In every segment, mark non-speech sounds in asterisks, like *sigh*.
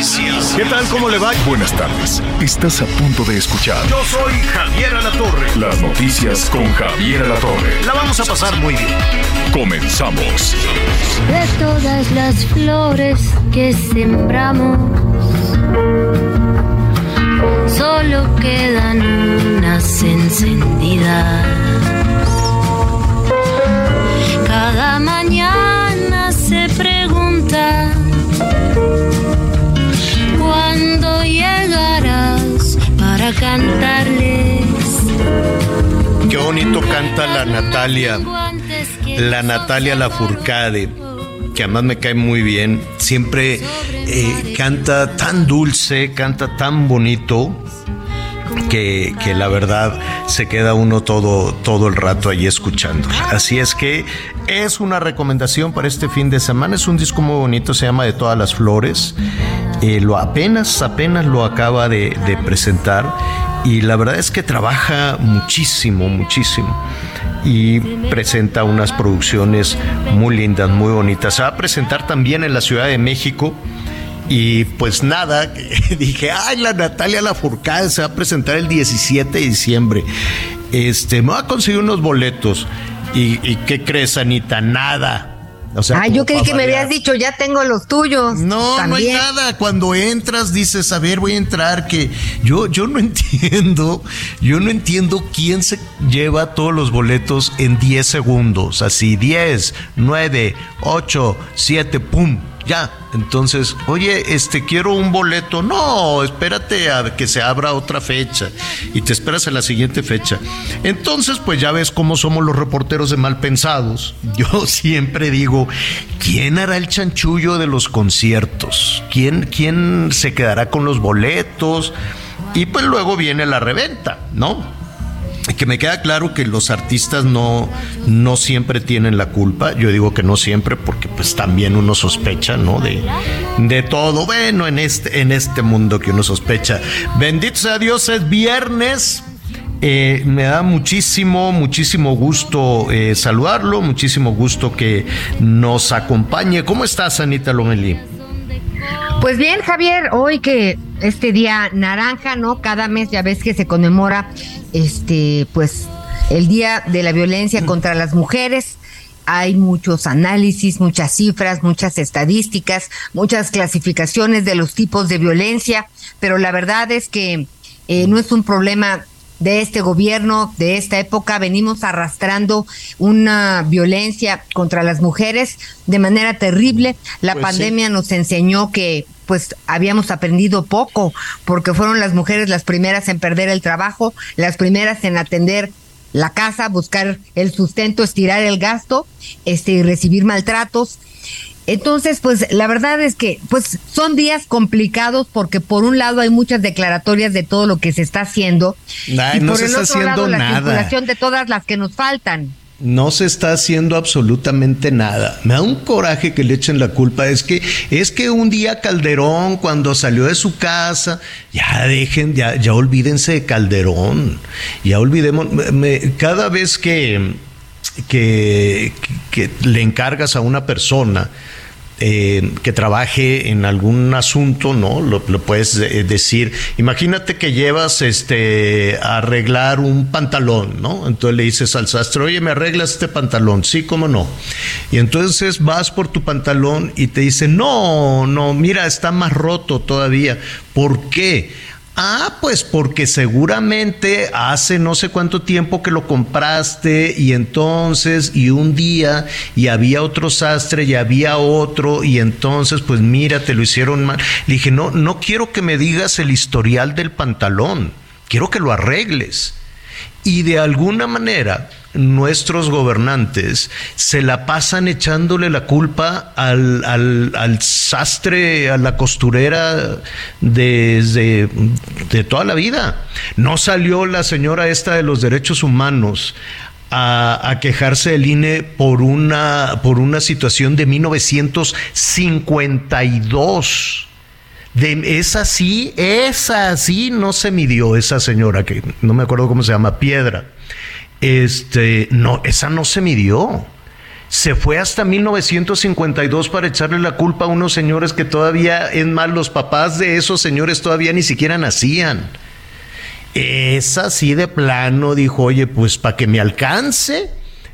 Noticias. ¿Qué tal? ¿Cómo le va? Buenas tardes. Estás a punto de escuchar Yo soy Javier Alatorre. las noticias con Javier Alatorre. La vamos a pasar muy bien. Comenzamos. de todas las flores que sembramos. Solo quedan unas encendidas. Cada mañana se pregunta para cantarles. Qué bonito canta la Natalia, la Natalia Lafourcade, que además me cae muy bien. Siempre eh, canta tan dulce, canta tan bonito. Que, que la verdad se queda uno todo, todo el rato ahí escuchando. Así es que es una recomendación para este fin de semana. Es un disco muy bonito, se llama De todas las flores. Eh, lo apenas, apenas lo acaba de, presentar y la verdad es que trabaja muchísimo, muchísimo y presenta unas producciones muy lindas, muy bonitas. Se va a presentar también en la Ciudad de México. Y pues nada, *laughs* dije, ay, la Natalia Lafourcade se va a presentar el 17 de diciembre. Este, me va a conseguir unos boletos. ¿Y, y qué crees, Anita? Nada. O sea, Ah, yo creí que me habías dicho, ya tengo los tuyos. No, También. no hay nada. Cuando entras dices, a ver, voy a entrar, que yo, yo no *laughs* entiendo, yo no entiendo quién se lleva todos los boletos en 10 segundos. Así, 10, 9, 8, 7, pum, ya. Entonces, oye, este, quiero un boleto. No, espérate a que se abra otra fecha y te esperas a la siguiente fecha. Entonces, pues ya ves cómo somos los reporteros de mal pensados. *laughs* Yo siempre digo, ¿quién hará el chanchullo de los conciertos? ¿Quién, quién se quedará con los boletos? Y pues luego viene la reventa, ¿no? Que me queda claro que los artistas no, no siempre tienen la culpa. Yo digo que no siempre porque pues también uno sospecha, ¿no? De, de todo. Bueno, en este, en este mundo que uno sospecha. Bendito sea Dios, es viernes. Eh, me da muchísimo, muchísimo gusto eh, saludarlo, muchísimo gusto que nos acompañe. ¿Cómo estás, Anita Lomelí? Pues bien, Javier, hoy que este día naranja, ¿no? Cada mes ya ves que se conmemora este, pues, el Día de la Violencia contra las Mujeres. Hay muchos análisis, muchas cifras, muchas estadísticas, muchas clasificaciones de los tipos de violencia, pero la verdad es que eh, no es un problema de este gobierno, de esta época, venimos arrastrando una violencia contra las mujeres de manera terrible. La Pues sí. pandemia nos enseñó que pues habíamos aprendido poco, porque fueron las mujeres las primeras en perder el trabajo, las primeras en atender la casa, buscar el sustento, estirar el gasto, este y recibir maltratos. Entonces, pues la verdad es que pues son días complicados porque por un lado hay muchas declaratorias de todo lo que se está haciendo Ay, y no por se el está otro lado la circulación de todas las que nos faltan. No se está haciendo absolutamente nada. Me da un coraje que le echen la culpa. Es que, es que un día Calderón, cuando salió de su casa, ya dejen, ya, ya olvídense de Calderón. Ya olvidemos. me- me- cada vez que, que, que le encargas a una persona eh, que trabaje en algún asunto, ¿no? Lo, puedes eh, decir. Imagínate que llevas este a arreglar un pantalón, ¿no? Entonces le dices al sastre, oye, ¿me arreglas este pantalón? Sí, cómo no. Y entonces vas por tu pantalón y te dice, no, no, mira, está más roto todavía. ¿Por qué? Ah, pues porque seguramente hace no sé cuánto tiempo que lo compraste y entonces y un día y había otro sastre y había otro y entonces pues mira, te lo hicieron mal. Le dije, no, no quiero que me digas el historial del pantalón, quiero que lo arregles. Y de alguna manera nuestros gobernantes se la pasan echándole la culpa al, al, sastre, a la costurera desde de toda la vida. No salió la señora esta de los derechos humanos a, a, quejarse del INE por una, por una situación de 1952. De, esa sí, esa sí no se midió, esa señora que no me acuerdo cómo se llama, Piedra este, no, esa no se midió. Se fue hasta 1952 para echarle la culpa a unos señores que todavía, es más, los papás de esos señores todavía ni siquiera nacían. Esa sí de plano dijo, oye, pues para que me alcance,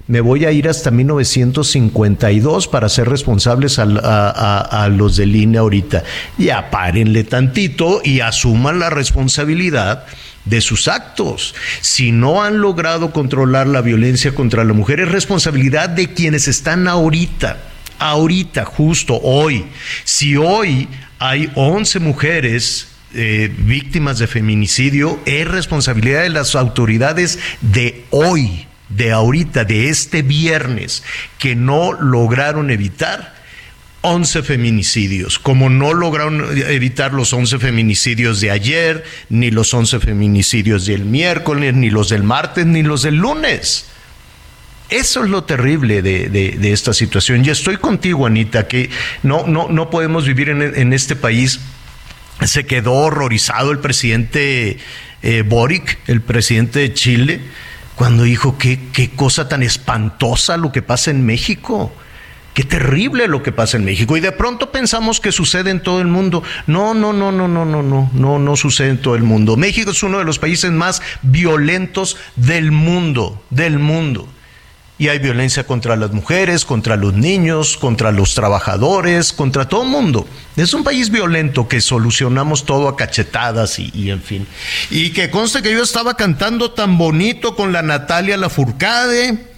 me voy a ir hasta 1952 para ser responsables a, los de línea ahorita. Ya párenle tantito y asuman la responsabilidad de sus actos. Si no han logrado controlar la violencia contra la mujer, es responsabilidad de quienes están ahorita, ahorita, justo hoy. Si hoy hay 11 mujeres eh, víctimas de feminicidio, es responsabilidad de las autoridades de hoy, de ahorita, de este viernes, que no lograron evitar 11 feminicidios, como no lograron evitar los 11 feminicidios de ayer, ni los 11 feminicidios del miércoles, ni los del martes, ni los del lunes. Eso es lo terrible de, esta situación. Y estoy contigo, Anita, que no, no, no podemos vivir en, este país. Se quedó horrorizado el presidente eh, Boric, el presidente de Chile, cuando dijo que qué cosa tan espantosa lo que pasa en México. Qué terrible lo que pasa en México. Y de pronto pensamos que sucede en todo el mundo. No, no, no, no, no, no, no, no, no sucede en todo el mundo. México es uno de los países más violentos del mundo, del mundo. Y hay violencia contra las mujeres, contra los niños, contra los trabajadores, contra todo el mundo. Es un país violento que solucionamos todo a cachetadas y, en fin. Y que conste que yo estaba cantando tan bonito con la Natalia Lafourcade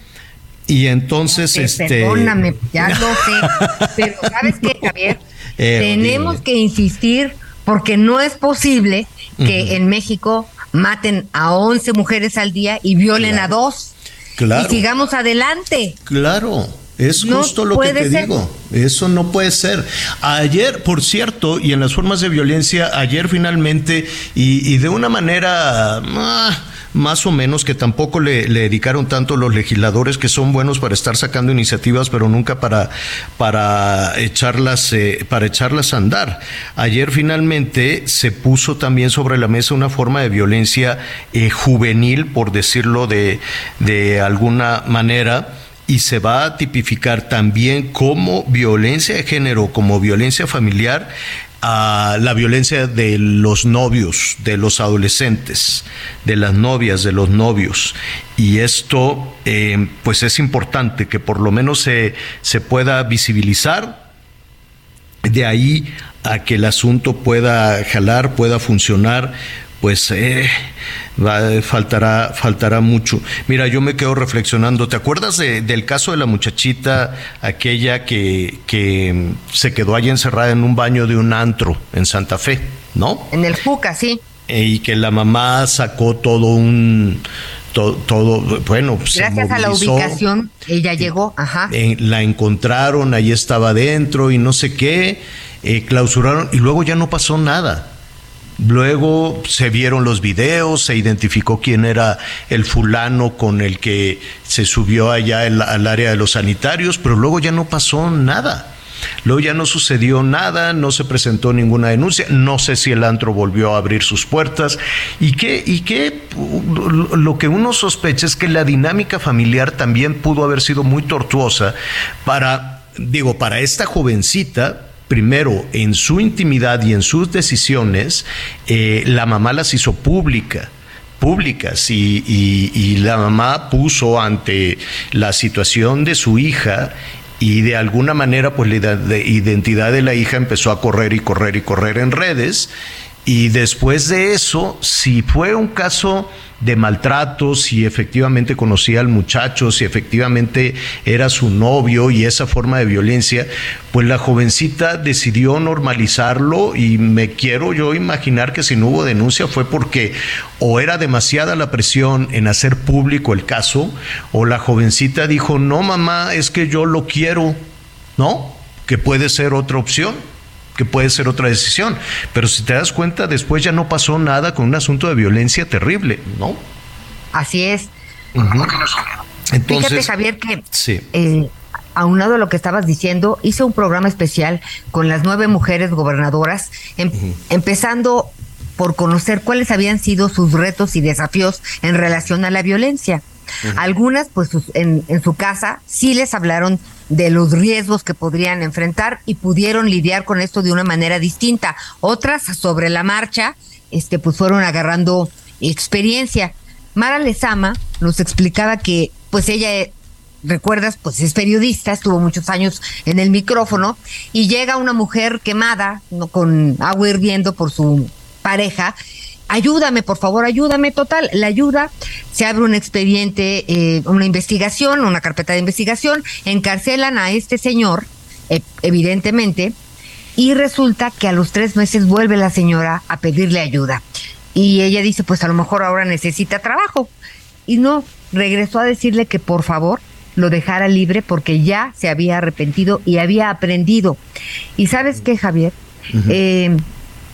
y entonces, este. Perdóname, ya lo *laughs* sé. pero ¿sabes qué, Javier? *laughs* Eh, Tenemos que insistir porque no es posible que en México maten a 11 mujeres al día y violen a dos. Claro. Y sigamos adelante. Claro. Es justo lo que te digo. Eso no puede ser. Ayer, por cierto, y en las formas de violencia, ayer finalmente, y, de una manera. Ah, más o menos que tampoco le, dedicaron tanto los legisladores que son buenos para estar sacando iniciativas, pero nunca para, para, echarlas, eh, para echarlas a andar. Ayer finalmente se puso también sobre la mesa una forma de violencia eh, juvenil, por decirlo de, de alguna manera y se va a tipificar también como violencia de género, como violencia familiar, a la violencia de los novios, de los adolescentes, de las novias, de los novios. Y esto, eh, pues es importante que por lo menos se, se pueda visibilizar. De ahí a que el asunto pueda jalar, pueda funcionar, pues eh, va, faltará, faltará mucho. Mira, yo me quedo reflexionando. ¿Te acuerdas del caso de la muchachita, aquella que, que se quedó allí encerrada en un baño de un antro en Santa Fe, ¿no? En el Fuca, sí. Eh, y que la mamá sacó todo un todo, bueno, gracias a la ubicación ella llegó, ajá. la encontraron, ahí estaba adentro y no sé qué, eh, clausuraron y luego ya no pasó nada. Luego se vieron los videos, se identificó quién era el fulano con el que se subió allá al área de los sanitarios, pero luego ya no pasó nada. Luego ya no sucedió nada, no se presentó ninguna denuncia, no sé si el antro volvió a abrir sus puertas y que, y que lo que uno sospecha es que la dinámica familiar también pudo haber sido muy tortuosa para, digo, para esta jovencita, primero en su intimidad y en sus decisiones, eh, la mamá las hizo pública públicas y, la mamá puso ante la situación de su hija y de alguna manera pues la identidad de la hija empezó a correr y correr y correr en redes Y después de eso, si fue un caso de maltrato, si efectivamente conocía al muchacho, si efectivamente era su novio y esa forma de violencia, pues la jovencita decidió normalizarlo y me quiero yo imaginar que si no hubo denuncia fue porque o era demasiada la presión en hacer público el caso o la jovencita dijo, no mamá, es que yo lo quiero, ¿no? Que puede ser otra opción que puede ser otra decisión. Pero si te das cuenta, después ya no pasó nada con un asunto de violencia terrible, ¿no? Así es. Entonces, Fíjate, Javier, que Sí. eh, aunado a lo que estabas diciendo, hice un programa especial con las nueve mujeres gobernadoras, em- empezando por conocer cuáles habían sido sus retos y desafíos en relación a la violencia. Algunas, pues sus- en, en su casa, sí les hablaron de los riesgos que podrían enfrentar y pudieron lidiar con esto de una manera distinta. Otras, sobre la marcha, este, pues fueron agarrando experiencia. Mara Lezama nos explicaba que, pues ella, eh, recuerdas, pues es periodista, estuvo muchos años en el micrófono y llega una mujer quemada, no, con agua hirviendo por su pareja. Ayúdame, por favor, ayúdame. Total, la ayuda, se abre un expediente, eh, una investigación, una carpeta de investigación, encarcelan a este señor, eh, evidentemente, y resulta que a los tres meses vuelve la señora a pedirle ayuda. Y ella dice, pues a lo mejor ahora necesita trabajo. Y no, regresó a decirle que por favor lo dejara libre porque ya se había arrepentido y había aprendido. ¿Y sabes qué, Javier? Eh,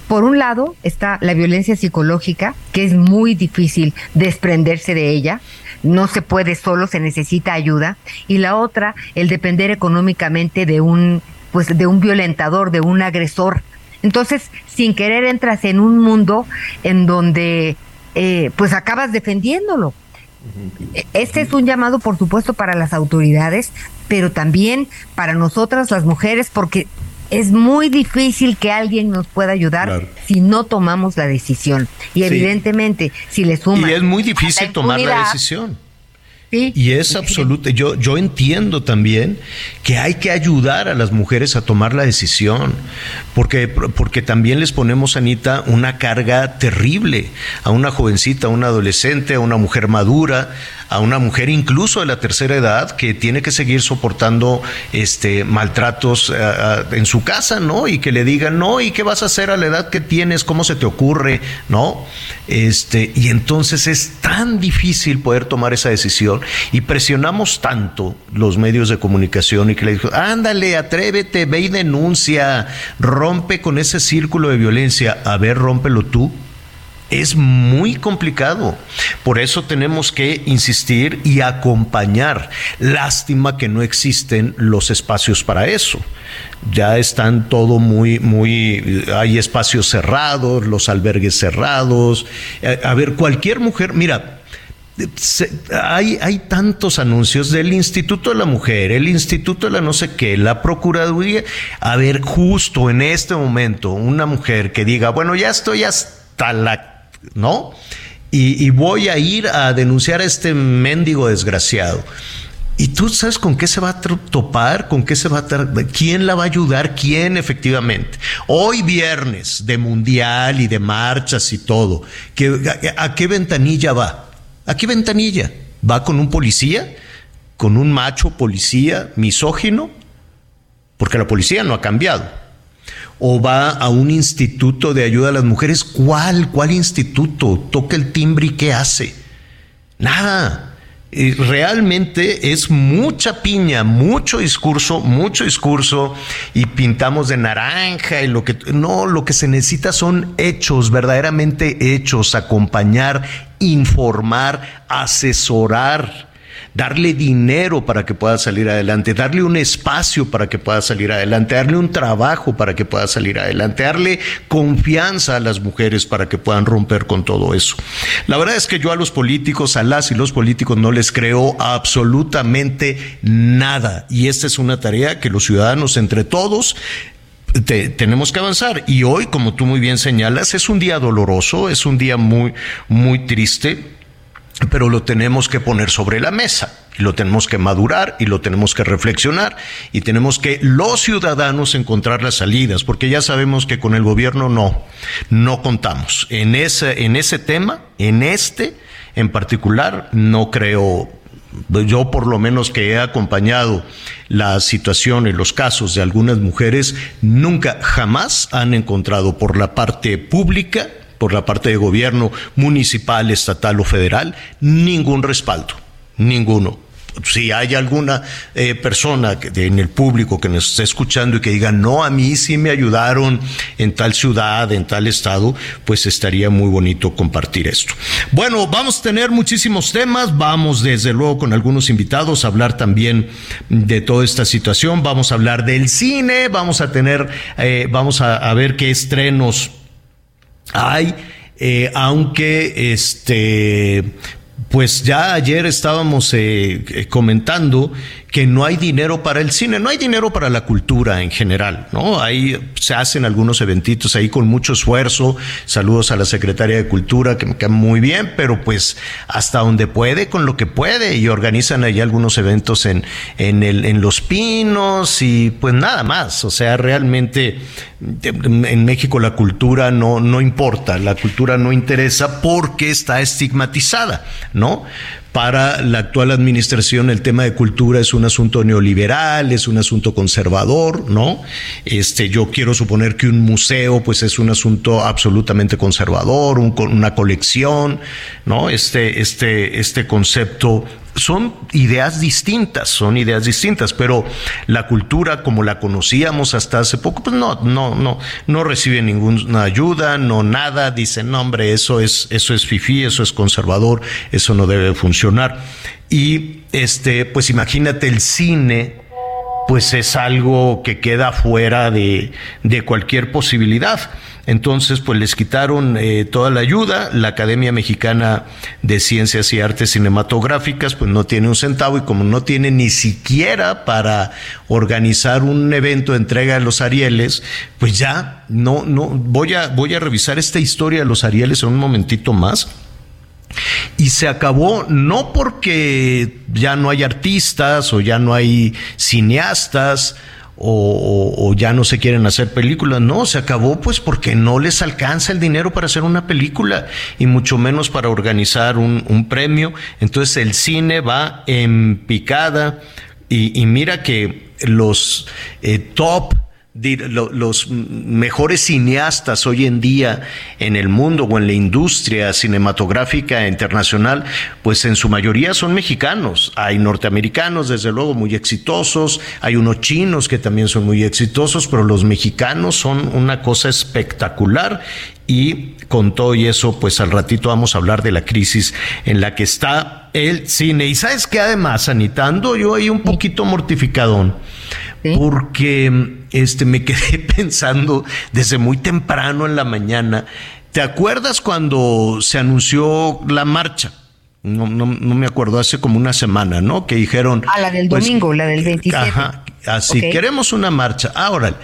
por un lado está la violencia psicológica, que es muy difícil desprenderse de ella, no se puede solo, se necesita ayuda, y la otra, el depender económicamente de un pues de un violentador, de un agresor. Entonces, sin querer entras en un mundo en donde eh, pues acabas defendiéndolo. Este es un llamado, por supuesto, para las autoridades, pero también para nosotras las mujeres, porque es muy difícil que alguien nos pueda ayudar Claro. si no tomamos la decisión. Y Sí. evidentemente, si le suman... Y es muy la difícil tomar la decisión. sí, Y es absoluto. Yo, yo entiendo también que hay que ayudar a las mujeres a tomar la decisión, porque, porque también les ponemos, Anita, una carga terrible a una jovencita, a una adolescente, a una mujer madura, a una mujer incluso de la tercera edad que tiene que seguir soportando este maltratos eh, ah, en su casa, ¿no? Y que le digan, no, ¿y qué vas a hacer a la edad que tienes? ¿Cómo se te ocurre? ¿No? Este, y entonces es tan difícil poder tomar esa decisión y presionamos tanto los medios de comunicación y que le dijo, ándale, atrévete, ve y denuncia, rompe con ese círculo de violencia, a ver, rómpelo tú. Es muy complicado. Por eso tenemos que insistir y acompañar. Lástima que no existen los espacios para eso. Ya están todo muy, muy, hay espacios cerrados, los albergues cerrados. A, a ver, cualquier mujer, mira, hay, hay tantos anuncios del Instituto de la Mujer, el Instituto de la no sé qué, la Procuraduría. A ver, justo en este momento, una mujer que diga, bueno, ya estoy hasta la, ¿no? Y, voy a ir a denunciar a este mendigo desgraciado. ¿Y tú sabes con qué se va a topar? ¿Con qué se va a ¿Quién la va a ayudar? ¿Quién efectivamente? Hoy viernes de mundial y de marchas y todo, ¿qué- a, a qué ventanilla va? ¿A qué ventanilla? ¿Va con un policía? ¿Con un macho policía misógino? Porque la policía no ha cambiado. ¿O va a un instituto de ayuda a las mujeres? ¿Cuál? ¿Cuál instituto? Toca el timbre y ¿qué hace? Nada. Y realmente es mucha piña, mucho discurso, mucho discurso y pintamos de naranja y lo que no, lo que se necesita son hechos, verdaderamente hechos, acompañar, informar, asesorar darle dinero para que pueda salir adelante, darle un espacio para que pueda salir adelante, darle un trabajo para que pueda salir adelante, darle confianza a las mujeres para que puedan romper con todo eso. La verdad es que yo a los políticos, a las y los políticos no les creo absolutamente nada y esta es una tarea que los ciudadanos entre todos te- tenemos que avanzar. Y hoy, como tú muy bien señalas, es un día doloroso, es un día muy, muy triste, pero lo tenemos que poner sobre la mesa. y lo tenemos que madurar y lo tenemos que reflexionar y tenemos que los ciudadanos encontrar las salidas, porque ya sabemos que con el gobierno no, no contamos. En ese, en ese tema, en este en particular, no creo yo por lo menos que he acompañado la situación en los casos de algunas mujeres, nunca, jamás han encontrado por la parte pública, por la parte de gobierno municipal, estatal o federal, ningún respaldo, ninguno. Si hay alguna eh, persona en el público que nos esté escuchando y que diga, no, a mí sí me ayudaron en tal ciudad, en tal estado, pues estaría muy bonito compartir esto. Bueno, vamos a tener muchísimos temas, vamos desde luego con algunos invitados a hablar también de toda esta situación, vamos a hablar del cine, vamos a tener, eh, vamos a, ver qué estrenos hay. Eh, aunque este pues ya ayer estábamos eh, eh, comentando que no hay dinero para el cine, no hay dinero para la cultura en general, ¿no? Ahí se hacen algunos eventitos ahí con mucho esfuerzo. Saludos a la secretaria de Cultura, que me queda muy bien, pero pues hasta donde puede, con lo que puede, y organizan ahí algunos eventos en, en, el, en Los Pinos y pues nada más. O sea, realmente en México la cultura no, no importa, la cultura no interesa porque está estigmatizada, ¿no? Para la actual administración el tema de cultura es un asunto neoliberal, es un asunto conservador, ¿no? Este, yo quiero suponer que un museo pues es un asunto absolutamente conservador, una colección, ¿no? Este, este, este concepto son ideas distintas, son ideas distintas, pero la cultura como la conocíamos hasta hace poco, pues no, no, no, no recibe ninguna ayuda, no nada, dicen, no hombre, eso es, eso es fifí, eso es conservador, eso no debe funcionar. Y este, pues imagínate el cine, pues es algo que queda fuera de, de cualquier posibilidad. Entonces, pues les quitaron eh, toda la ayuda. La Academia Mexicana de Ciencias y Artes Cinematográficas, pues no tiene un centavo y como no tiene ni siquiera para organizar un evento de entrega de los Arieles, pues ya no, no, voy a, voy a revisar esta historia de los Arieles en un momentito más. Y se acabó no porque ya no hay artistas o ya no hay cineastas, o, ya no se quieren hacer películas. No, se acabó pues porque no les alcanza el dinero para hacer una película y mucho menos para organizar un, premio. Entonces el cine va en picada y, mira que los eh, top los mejores cineastas hoy en día en el mundo o en la industria cinematográfica internacional, pues en su mayoría son mexicanos. Hay norteamericanos, desde luego, muy exitosos, hay unos chinos que también son muy exitosos, pero los mexicanos son una cosa espectacular y con todo y eso, pues al ratito vamos a hablar de la crisis en la que está el cine. Y sabes que además, sanitando, yo ahí un poquito mortificadón porque este, me quedé *laughs* pensando desde muy temprano en la mañana. ¿Te acuerdas cuando se anunció la marcha? No, no, no, me acuerdo, hace como una semana, ¿no? Que dijeron. Ah, la del pues, domingo, la del 27. Ajá, así, queremos una marcha. Ahora,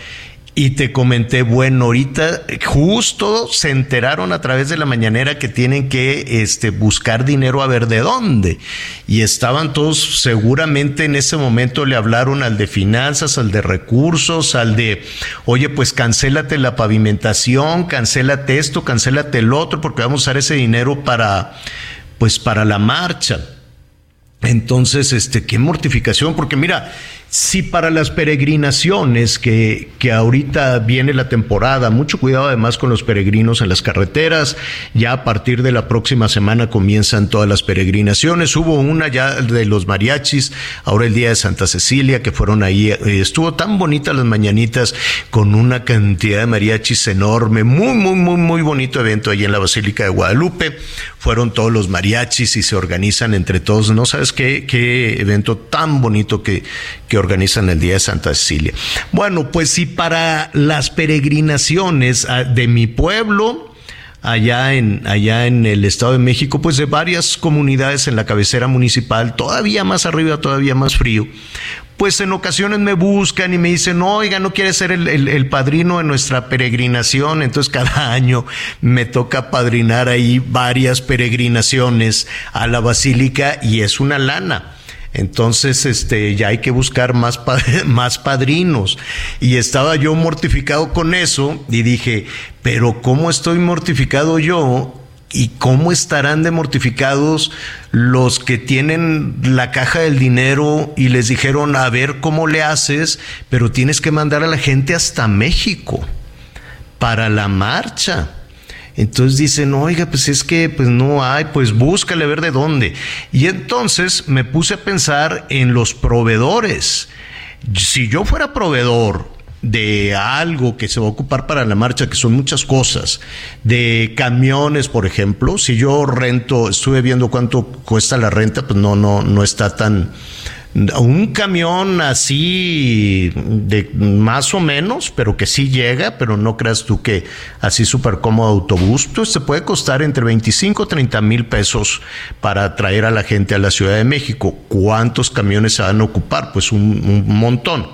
y te comenté, bueno, ahorita justo se enteraron a través de la mañanera que tienen que este, buscar dinero a ver de dónde. Y estaban todos, seguramente en ese momento le hablaron al de finanzas, al de recursos, al de, oye, pues cancélate la pavimentación, cancélate esto, cancélate el otro, porque vamos a usar ese dinero para, pues para la marcha. Entonces, este, qué mortificación, porque mira, si para las peregrinaciones, que, que, ahorita viene la temporada, mucho cuidado además con los peregrinos en las carreteras, ya a partir de la próxima semana comienzan todas las peregrinaciones, hubo una ya de los mariachis, ahora el día de Santa Cecilia, que fueron ahí, eh, estuvo tan bonita las mañanitas, con una cantidad de mariachis enorme, muy, muy, muy, muy bonito evento allí en la Basílica de Guadalupe, fueron todos los mariachis y se organizan entre todos, no sabes qué, qué evento tan bonito que, que organizan el Día de Santa Cecilia. Bueno, pues si para las peregrinaciones ah, de mi pueblo, allá en, allá en el Estado de México, pues de varias comunidades en la cabecera municipal, todavía más arriba, todavía más frío, pues en ocasiones me buscan y me dicen, oiga, no quiere ser el, el, padrino de nuestra peregrinación. Entonces cada *laughs* año me toca padrinar ahí varias peregrinaciones a la basílica y es una lana. Entonces, este, ya hay que buscar más, *laughs* más padrinos. Y estaba yo mortificado con eso y dije, pero ¿cómo estoy mortificado yo ¿Y cómo estarán de mortificados los que tienen la caja del dinero y les dijeron, a ver cómo le haces, pero tienes que mandar a la gente hasta México para la marcha? Entonces dicen, oiga, pues es que pues no hay, pues búscale ver de dónde. Y entonces me puse a pensar en los proveedores. Si yo fuera proveedor de algo que se va a ocupar para la marcha, que son muchas cosas, de camiones, por ejemplo, si yo rento, estuve viendo cuánto cuesta la renta, pues no, no, no está tan, un camión así de más o menos, pero que sí llega, pero no creas tú que así súper cómodo autobús, pues te puede costar entre 25 y 30 mil pesos para traer a la gente a la Ciudad de México. ¿Cuántos camiones se van a ocupar? Pues un, montón.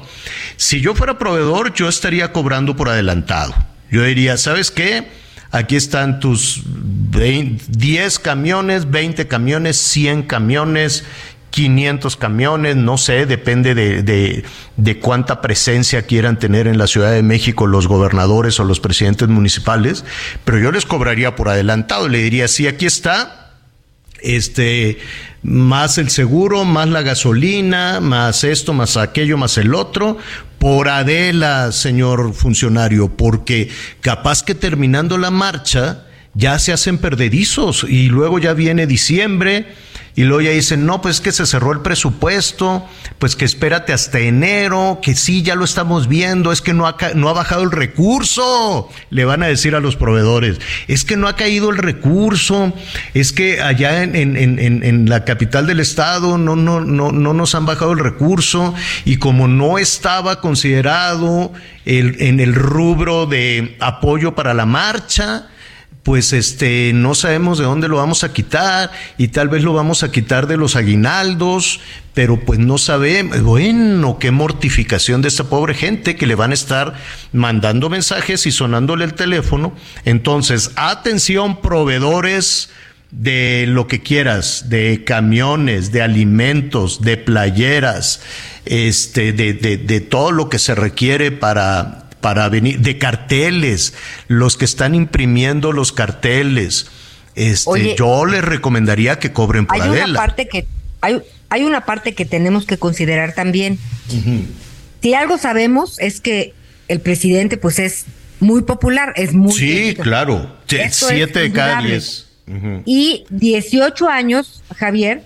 Si yo fuera proveedor, yo estaría cobrando por adelantado. Yo diría, ¿sabes qué? Aquí están tus 10 camiones, 20 camiones, 100 camiones 500 camiones, no sé, depende de, de, cuánta presencia quieran tener en la Ciudad de México los gobernadores o los presidentes municipales, pero yo les cobraría por adelantado, le diría, sí, aquí está, este, más el seguro, más la gasolina, más esto, más aquello, más el otro, por Adela, señor funcionario, porque capaz que terminando la marcha ya se hacen perdedizos y luego ya viene diciembre y luego ya dicen, no, pues que se cerró el presupuesto, pues que espérate hasta enero, que sí, ya lo estamos viendo, es que no ha, no ha bajado el recurso, le van a decir a los proveedores, es que no ha caído el recurso, es que allá en, en, en, en la capital del estado no, no, no, no nos han bajado el recurso y como no estaba considerado el, en el rubro de apoyo para la marcha, pues este no sabemos de dónde lo vamos a quitar y tal vez lo vamos a quitar de los aguinaldos, pero pues no sabemos, bueno, qué mortificación de esta pobre gente que le van a estar mandando mensajes y sonándole el teléfono. Entonces, atención proveedores de lo que quieras, de camiones, de alimentos, de playeras, este, de, de, de todo lo que se requiere para para venir, de carteles, los que están imprimiendo los carteles. Este, yo les recomendaría que cobren por hay Una parte que, hay, hay una parte que tenemos que considerar también. Si algo sabemos es que el presidente pues es muy popular, es muy... Sí, claro, siete de cada diez. Y 18 años, Javier,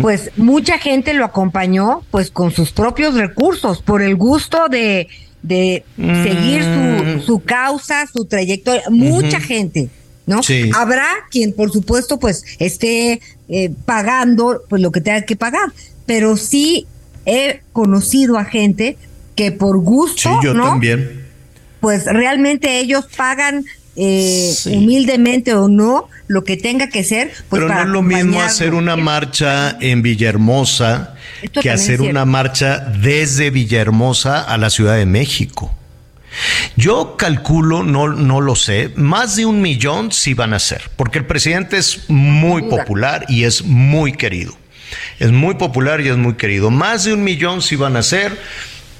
pues mucha gente lo acompañó pues con sus propios recursos, por el gusto de de seguir su, mm. su, causa, su trayectoria, mucha gente, ¿no? Habrá quien, por supuesto, pues esté eh, pagando pues lo que tenga que pagar, pero sí he conocido a gente que por gusto, sí, yo también. Pues realmente ellos pagan eh, humildemente o no, lo que tenga que ser. Pues Pero no es lo mismo hacer una marcha en Villahermosa que hacer una marcha desde Villahermosa a la Ciudad de México. Yo calculo, no, no lo sé, más de un millón sí van a ser, porque el presidente es muy popular y es muy querido. Es muy popular y es muy querido. Más de un millón sí van a ser.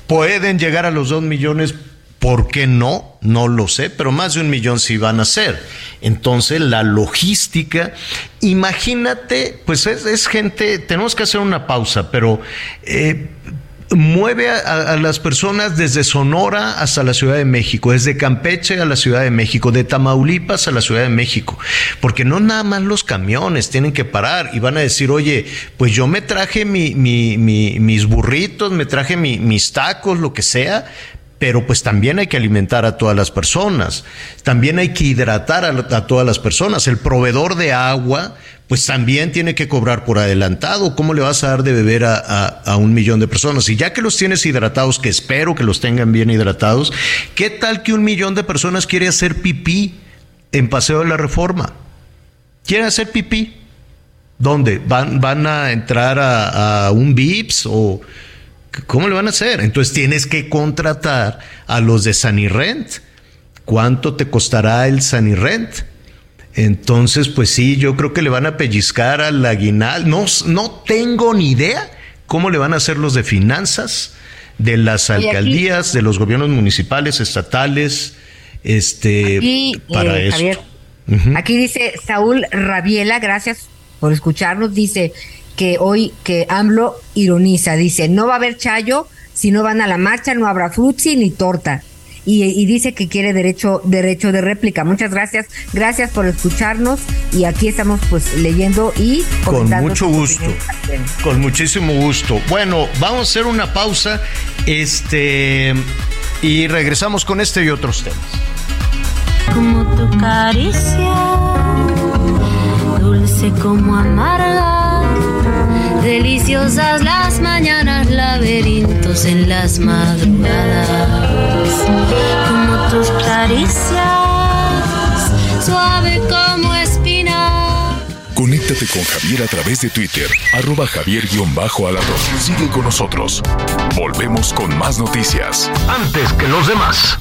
Pueden llegar a los dos millones ¿Por qué no? No lo sé, pero más de un millón sí van a ser. Entonces, la logística, imagínate, pues es, gente, tenemos que hacer una pausa, pero eh, mueve a, las personas desde Sonora hasta la Ciudad de México, desde Campeche a la Ciudad de México, de Tamaulipas a la Ciudad de México, porque no nada más los camiones tienen que parar y van a decir, oye, pues yo me traje mis burritos, me traje mis tacos, lo que sea, pero pues también hay que alimentar a todas las personas, también hay que hidratar a, todas las personas. El proveedor de agua, pues también tiene que cobrar por adelantado. ¿Cómo le vas a dar de beber a, un millón de personas? Y ya que los tienes hidratados, que espero que los tengan bien hidratados, ¿qué tal que un millón de personas quiere hacer pipí en Paseo de la Reforma? ¿Quieren hacer pipí? ¿Dónde? ¿Van, van a entrar a, a un VIPS o ¿Cómo le van a hacer? Entonces tienes que contratar a los de Sanirrent. ¿Cuánto te costará el Sanirrent? Entonces, pues sí, yo creo que le van a pellizcar al aguinal. No, no tengo ni idea ¿cómo le van a hacer los de finanzas, de las alcaldías, de los gobiernos municipales, estatales, este, para eh, esto? Aquí dice Saúl Rabiela, gracias por escucharnos, dice que hoy que AMLO ironiza, dice, no va a haber chayo si no van a la marcha, no habrá frutzi ni torta. Y, dice que quiere derecho derecho de réplica. Muchas gracias, gracias por escucharnos y aquí estamos pues leyendo y con mucho gusto, con muchísimo gusto. Bueno, vamos a hacer una pausa, este y regresamos con este y otros temas. Como tu caricia, dulce como amarga, deliciosas las mañanas, laberintos en las madrugadas, como tus caricias, suave como espina. Conéctate con Javier a través de Twitter, arroba javier-alador. Sigue con nosotros. Volvemos con más noticias. Antes que los demás.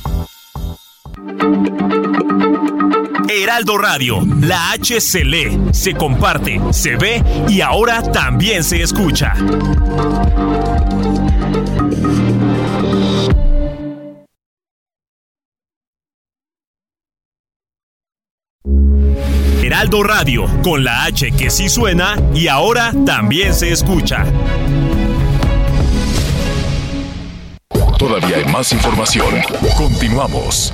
Heraldo Radio, la H se lee, se comparte, se ve y ahora también se escucha. Heraldo Radio, con la H que sí suena y ahora también se escucha. Todavía hay más información. Continuamos.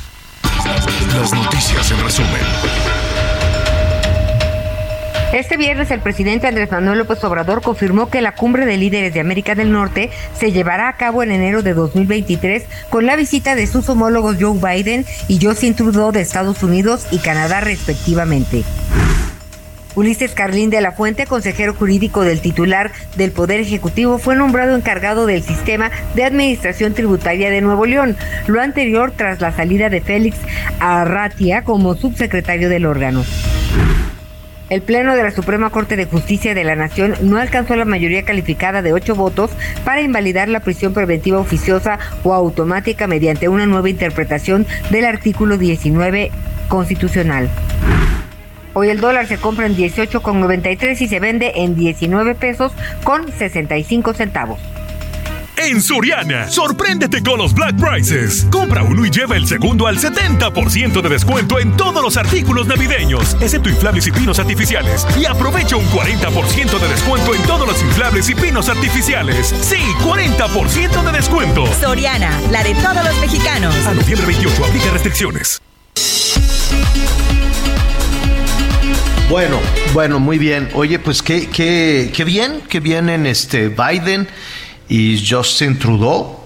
Las noticias en resumen. Este viernes el presidente Andrés Manuel López Obrador confirmó que la cumbre de líderes de América del Norte se llevará a cabo en enero de 2023 con la visita de sus homólogos Joe Biden y Justin Trudeau de Estados Unidos y Canadá respectivamente. Ulises Carlín de la Fuente, consejero jurídico del titular del Poder Ejecutivo, fue nombrado encargado del sistema de administración tributaria de Nuevo León, lo anterior tras la salida de Félix Arratia como subsecretario del órgano. El Pleno de la Suprema Corte de Justicia de la Nación no alcanzó la mayoría calificada de ocho votos para invalidar la prisión preventiva oficiosa o automática mediante una nueva interpretación del artículo 19 constitucional. Hoy el dólar se compra en 18,93 y se vende en 19 pesos con 65 centavos. En Soriana, sorpréndete con los Black Prices. Compra uno y lleva el segundo al 70% de descuento en todos los artículos navideños, excepto inflables y pinos artificiales. Y aprovecha un 40% de descuento en todos los inflables y pinos artificiales. Sí, 40% de descuento. Soriana, la de todos los mexicanos. A noviembre 28, aplica restricciones. Bueno, bueno, muy bien. Oye, pues qué, qué, qué bien que vienen este Biden y Justin Trudeau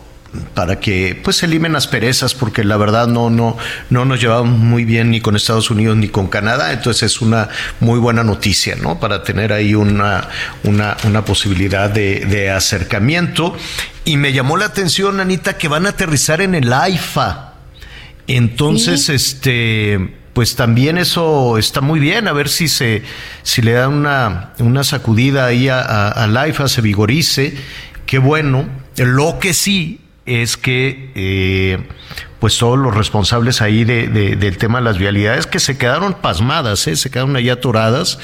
para que pues se limen las perezas porque la verdad no no no nos llevamos muy bien ni con Estados Unidos ni con Canadá. Entonces es una muy buena noticia no para tener ahí una una, una posibilidad de, de acercamiento. Y me llamó la atención Anita que van a aterrizar en el AIFA entonces este pues también eso está muy bien, a ver si se, si le dan una, una sacudida ahí a, a, IFA, se vigorice, qué bueno. Lo que sí es que eh, pues todos los responsables ahí de, del tema de las vialidades que se quedaron pasmadas, ¿eh? se quedaron ahí atoradas,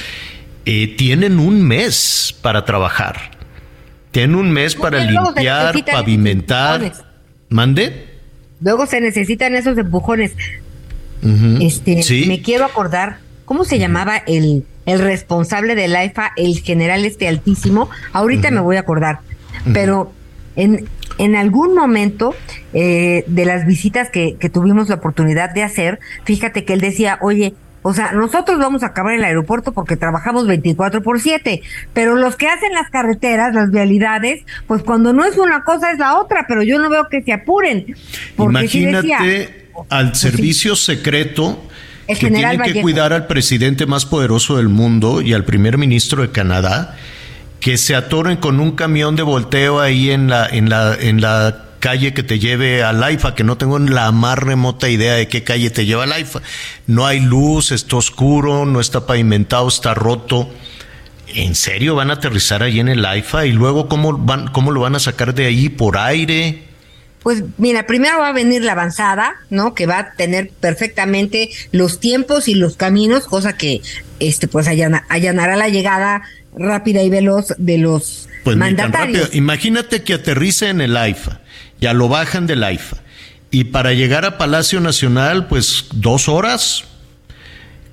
eh, tienen un mes para trabajar. Tienen un mes para limpiar, pavimentar. ¿Mande? Luego se necesitan esos empujones este, me quiero acordar, ¿cómo se llamaba el, el responsable del AIFA, el general este altísimo? Ahorita me voy a acordar, pero en, en algún momento eh, de las visitas que, que tuvimos la oportunidad de hacer, fíjate que él decía, oye, o sea, nosotros vamos a acabar el aeropuerto porque trabajamos 24 por 7, pero los que hacen las carreteras, las vialidades, pues cuando no es una cosa es la otra, pero yo no veo que se apuren. Imagínate al pues servicio secreto El que tienen que cuidar al presidente más poderoso del mundo y al primer ministro de Canadá, que se atoren con un camión de volteo ahí en la, en la, en la calle que te lleve al AIFA, que no tengo la más remota idea de qué calle te lleva al AIFA. No hay luz, está oscuro, no está pavimentado, está roto. ¿En serio van a aterrizar ahí en el AIFA? ¿Y luego cómo, van, cómo lo van a sacar de ahí? ¿Por aire? Pues mira, primero va a venir la avanzada, ¿no? Que va a tener perfectamente los tiempos y los caminos, cosa que este pues allana- allanará la llegada rápida y veloz de los Pues tan mandatarios. Imagínate que aterrice en el AIFA, ya lo bajan del AIFA. Y para llegar a Palacio Nacional, pues dos horas.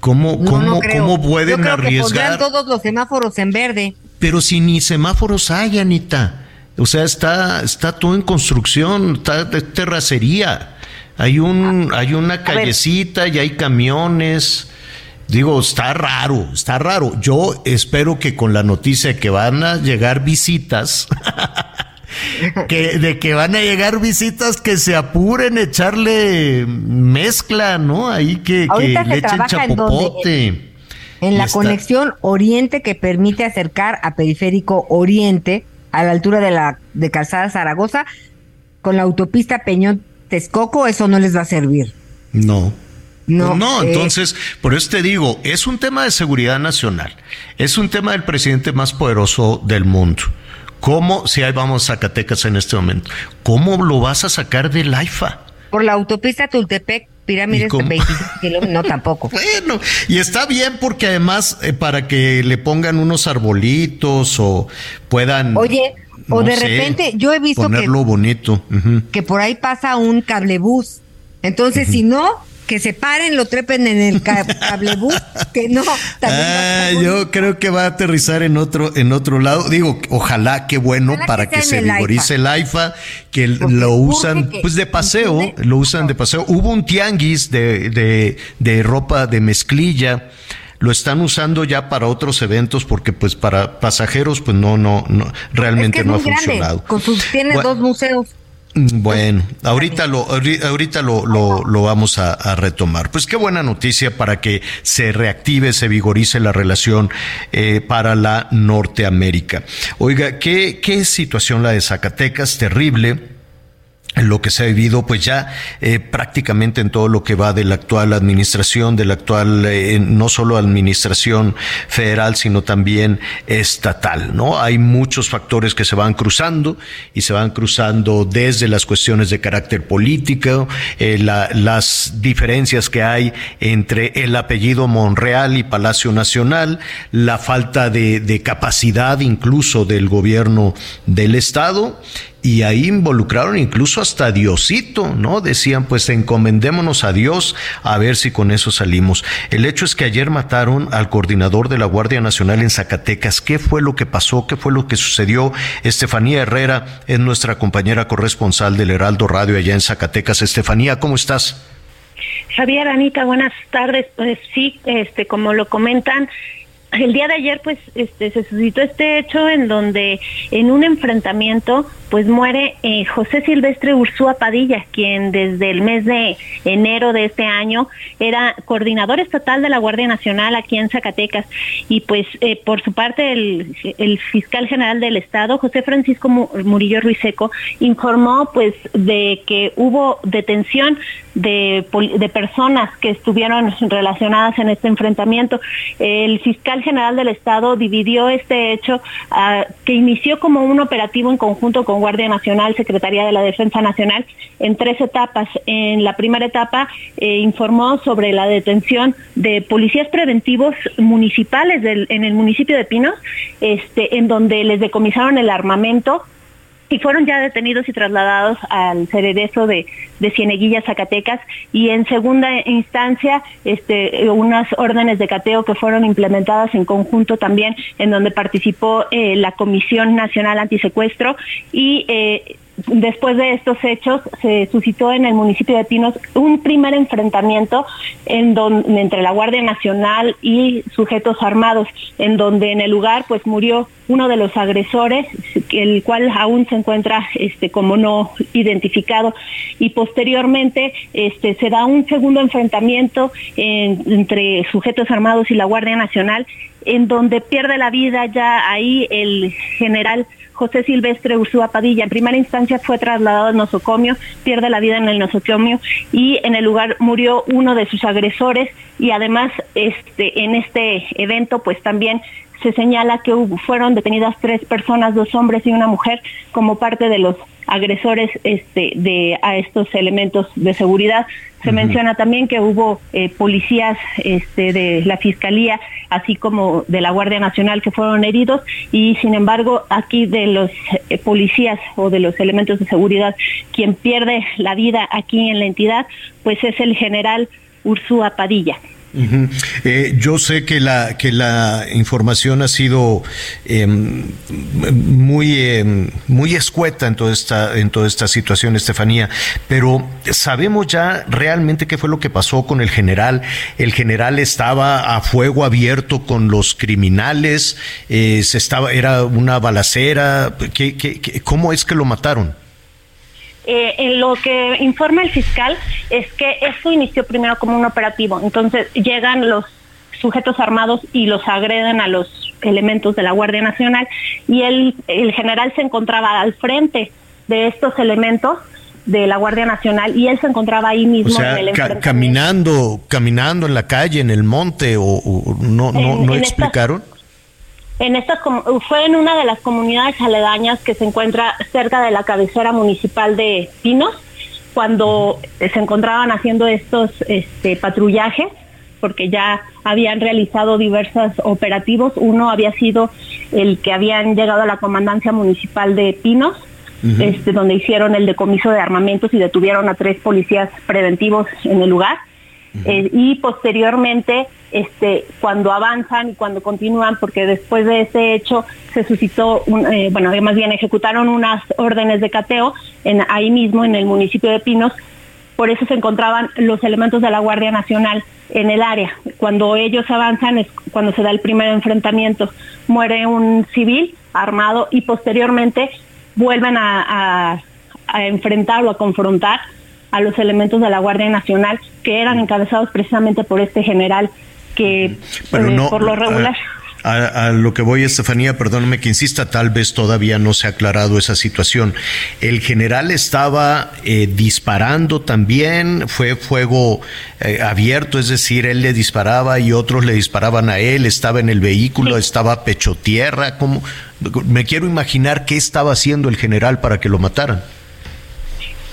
¿Cómo, No, cómo, no cómo pueden Yo creo que pondrán arriesgar? todos los semáforos en verde. Pero si ni semáforos hay, Anita. O sea, está, está todo en construcción, está de terracería. Hay un, hay una callecita y hay camiones. Digo, está raro, está raro. Yo espero que con la noticia que van a llegar visitas, *laughs* que de que van a llegar visitas que se apuren a echarle mezcla, ¿no? Ahí que, que le echen trabaja en donde- chapopote. En la está- conexión Oriente que permite acercar a Periférico Oriente a la altura de la de Calzada Zaragoza con la autopista Peñón Texcoco, eso no les va a servir. No. No, Pues no, eh, entonces, por eso te digo, es un tema de seguridad nacional, es un tema del presidente más poderoso del mundo. ¿Cómo, si ahí vamos a Zacatecas en este momento, cómo lo vas a sacar del AIFA? Por la autopista Tultepec, ¿Y Pirámides, cómo? 25 kilómetros, no tampoco. *laughs* Bueno, y está bien porque además eh, para que le pongan unos arbolitos o puedan... Oye, o de sé, repente, yo he visto que, Ponerlo bonito. ujú. que por ahí pasa un cablebús. Entonces, si no, que se paren, lo trepen en el ca- cablebús, que no. Ah, yo creo que va a aterrizar en otro, en otro lado. Digo, ojalá, qué bueno Ojalá para que se el vigorice el AIFA, que Porque lo usan que pues de paseo, lo usan de paseo. Hubo un tianguis de, de, de ropa de mezclilla. Lo están usando ya para otros eventos porque pues para pasajeros pues no, no, no, Es realmente que es no ha grande, funcionado. Con sus, tiene Bueno, dos museos. Mm, Bueno, ahorita lo, ahori- ahorita lo, lo, lo vamos a, a retomar. Pues qué buena noticia para que se reactive, se vigorice la relación eh, para la Norteamérica. Oiga, ¿qué, qué situación la de Zacatecas, terrible lo que se ha vivido pues ya eh, prácticamente en todo lo que va de la actual administración, de la actual eh, no solo administración federal, sino también estatal, ¿no? Hay muchos factores que se van cruzando y se van cruzando desde las cuestiones de carácter político, eh, la- las diferencias que hay entre el apellido Monreal y Palacio Nacional, la falta de capacidad incluso del gobierno del Estado y ahí involucraron incluso hasta Diosito, ¿no? Decían, pues encomendémonos a Dios a ver si con eso salimos. El hecho es que ayer mataron al coordinador de la Guardia Nacional en Zacatecas. ¿Qué fue lo que pasó? ¿Qué fue lo que sucedió? Estefanía Herrera es nuestra compañera corresponsal del Heraldo Radio allá en Zacatecas. Estefanía, ¿cómo estás? Javier, Anita, buenas tardes. Pues sí, este, como lo comentan, el día de ayer, pues, este, se suscitó este hecho en donde, en un enfrentamiento, pues muere eh, José Silvestre Ursúa Padilla, quien desde el mes de enero de este año era coordinador estatal de la Guardia Nacional aquí en Zacatecas. Y pues, eh, por su parte, el, el fiscal general del Estado, José Francisco Mu- Murillo Ruiseco, informó, pues, de que hubo detención de, personas que estuvieron relacionadas en este enfrentamiento. El fiscal general del Estado dividió este hecho ah, que inició como un operativo en conjunto con Guardia Nacional, Secretaría de la Defensa Nacional, en tres etapas. En la primera etapa eh, informó sobre la detención de policías preventivos municipales en el municipio de Pinos, este, en donde les decomisaron el armamento y fueron ya detenidos y trasladados al cererezo de, de Cieneguilla, Zacatecas, y en segunda instancia, este, unas órdenes de cateo que fueron implementadas en conjunto también, en donde participó eh, la Comisión Nacional Antisecuestro y eh, después de estos hechos se suscitó en el municipio de Pinos un primer enfrentamiento en donde, entre la Guardia Nacional y sujetos armados, en donde en el lugar pues murió uno de los agresores, el cual aún se encuentra este como no identificado. Y posteriormente este se da un segundo enfrentamiento entre sujetos armados y la Guardia Nacional en donde pierde la vida ya ahí el general José Silvestre Ursúa Padilla. En primera instancia fue trasladado al nosocomio, pierde la vida en el nosocomio y en el lugar murió uno de sus agresores y además este en este evento pues también se señala que fueron detenidas tres personas, dos hombres y una mujer, como parte de los agresores este, de, a estos elementos de seguridad. Se menciona también que hubo eh, policías este, de la Fiscalía, así como de la Guardia Nacional, que fueron heridos y, sin embargo, aquí de los eh, policías o de los elementos de seguridad, quien pierde la vida aquí en la entidad, pues es el general Ursúa Padilla. Eh, yo sé que la que la información ha sido em, muy em, muy escueta en toda esta en toda esta situación, Estefanía, pero sabemos ya realmente qué fue lo que pasó con el general. El general estaba a fuego abierto con los criminales, eh, se estaba era una balacera. ¿Qué, qué, cómo es que lo mataron? Eh, en lo que informa el fiscal es que esto inició primero como un operativo. Entonces llegan los sujetos armados y los agreden a los elementos de la Guardia Nacional y el, el general se encontraba al frente de estos elementos de la Guardia Nacional y él se encontraba ahí mismo en el caminando caminando en la calle en el monte o, no no, no explicaron en fue en una de las comunidades aledañas que se encuentra cerca de la cabecera municipal de Pinos cuando se encontraban haciendo estos este, patrullajes porque ya habían realizado diversos operativos. Uno había sido el que habían llegado a la comandancia municipal de Pinos, este, donde hicieron el decomiso de armamentos y detuvieron a tres policías preventivos en el lugar. Eh, y posteriormente este, cuando avanzan y cuando continúan, porque después de ese hecho se suscitó, un, eh, bueno, más bien ejecutaron unas órdenes de cateo en, ahí mismo en el municipio de Pinos, por eso se encontraban los elementos de la Guardia Nacional en el área. Cuando ellos avanzan cuando se da el primer enfrentamiento, muere un civil armado y posteriormente vuelven a, a, a confrontar a los elementos de la Guardia Nacional que eran encabezados precisamente por este general que Pero eh, por lo regular... A, lo que voy, Estefanía, perdóname que insista, tal vez todavía no se ha aclarado esa situación. ¿El general estaba eh, disparando también? ¿Fue fuego eh, abierto? Es decir, él le disparaba y otros le disparaban a él, estaba en el vehículo, estaba pecho tierra. ¿Cómo? Me quiero imaginar qué estaba haciendo el general para que lo mataran.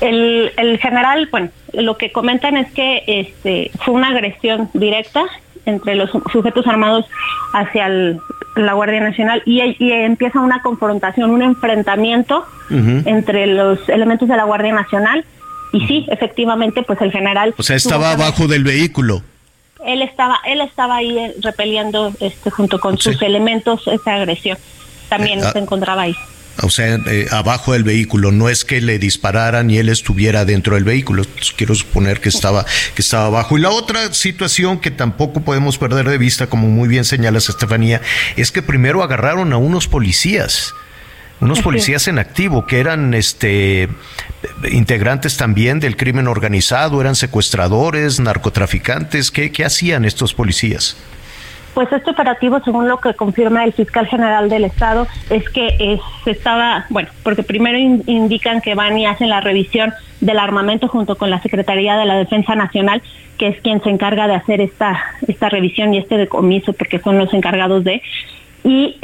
El, el general, bueno, lo que comentan es que este, fue una agresión directa entre los sujetos armados hacia la Guardia Nacional y, empieza una confrontación, un enfrentamiento entre los elementos de la Guardia Nacional y sí, efectivamente, pues el general... O sea, estaba abajo del vehículo. Él estaba, él estaba ahí eh, repeliendo este, junto con sus elementos esa agresión. También eh, se encontraba ahí o sea, eh, abajo del vehículo. No es que le dispararan y él estuviera dentro del vehículo. Quiero suponer que estaba, que estaba abajo. Y la otra situación que tampoco podemos perder de vista, como muy bien señalas Estefanía, es que primero agarraron a unos policías unos policías en activo que eran este integrantes también del crimen organizado, eran secuestradores, narcotraficantes, ¿qué, qué hacían estos policías? Pues este operativo, según lo que confirma el fiscal general del Estado, es que se estaba, bueno, porque primero indican que van y hacen la revisión del armamento junto con la Secretaría de la Defensa Nacional, que es quien se encarga de hacer esta, esta revisión y este decomiso, porque son los encargados de y,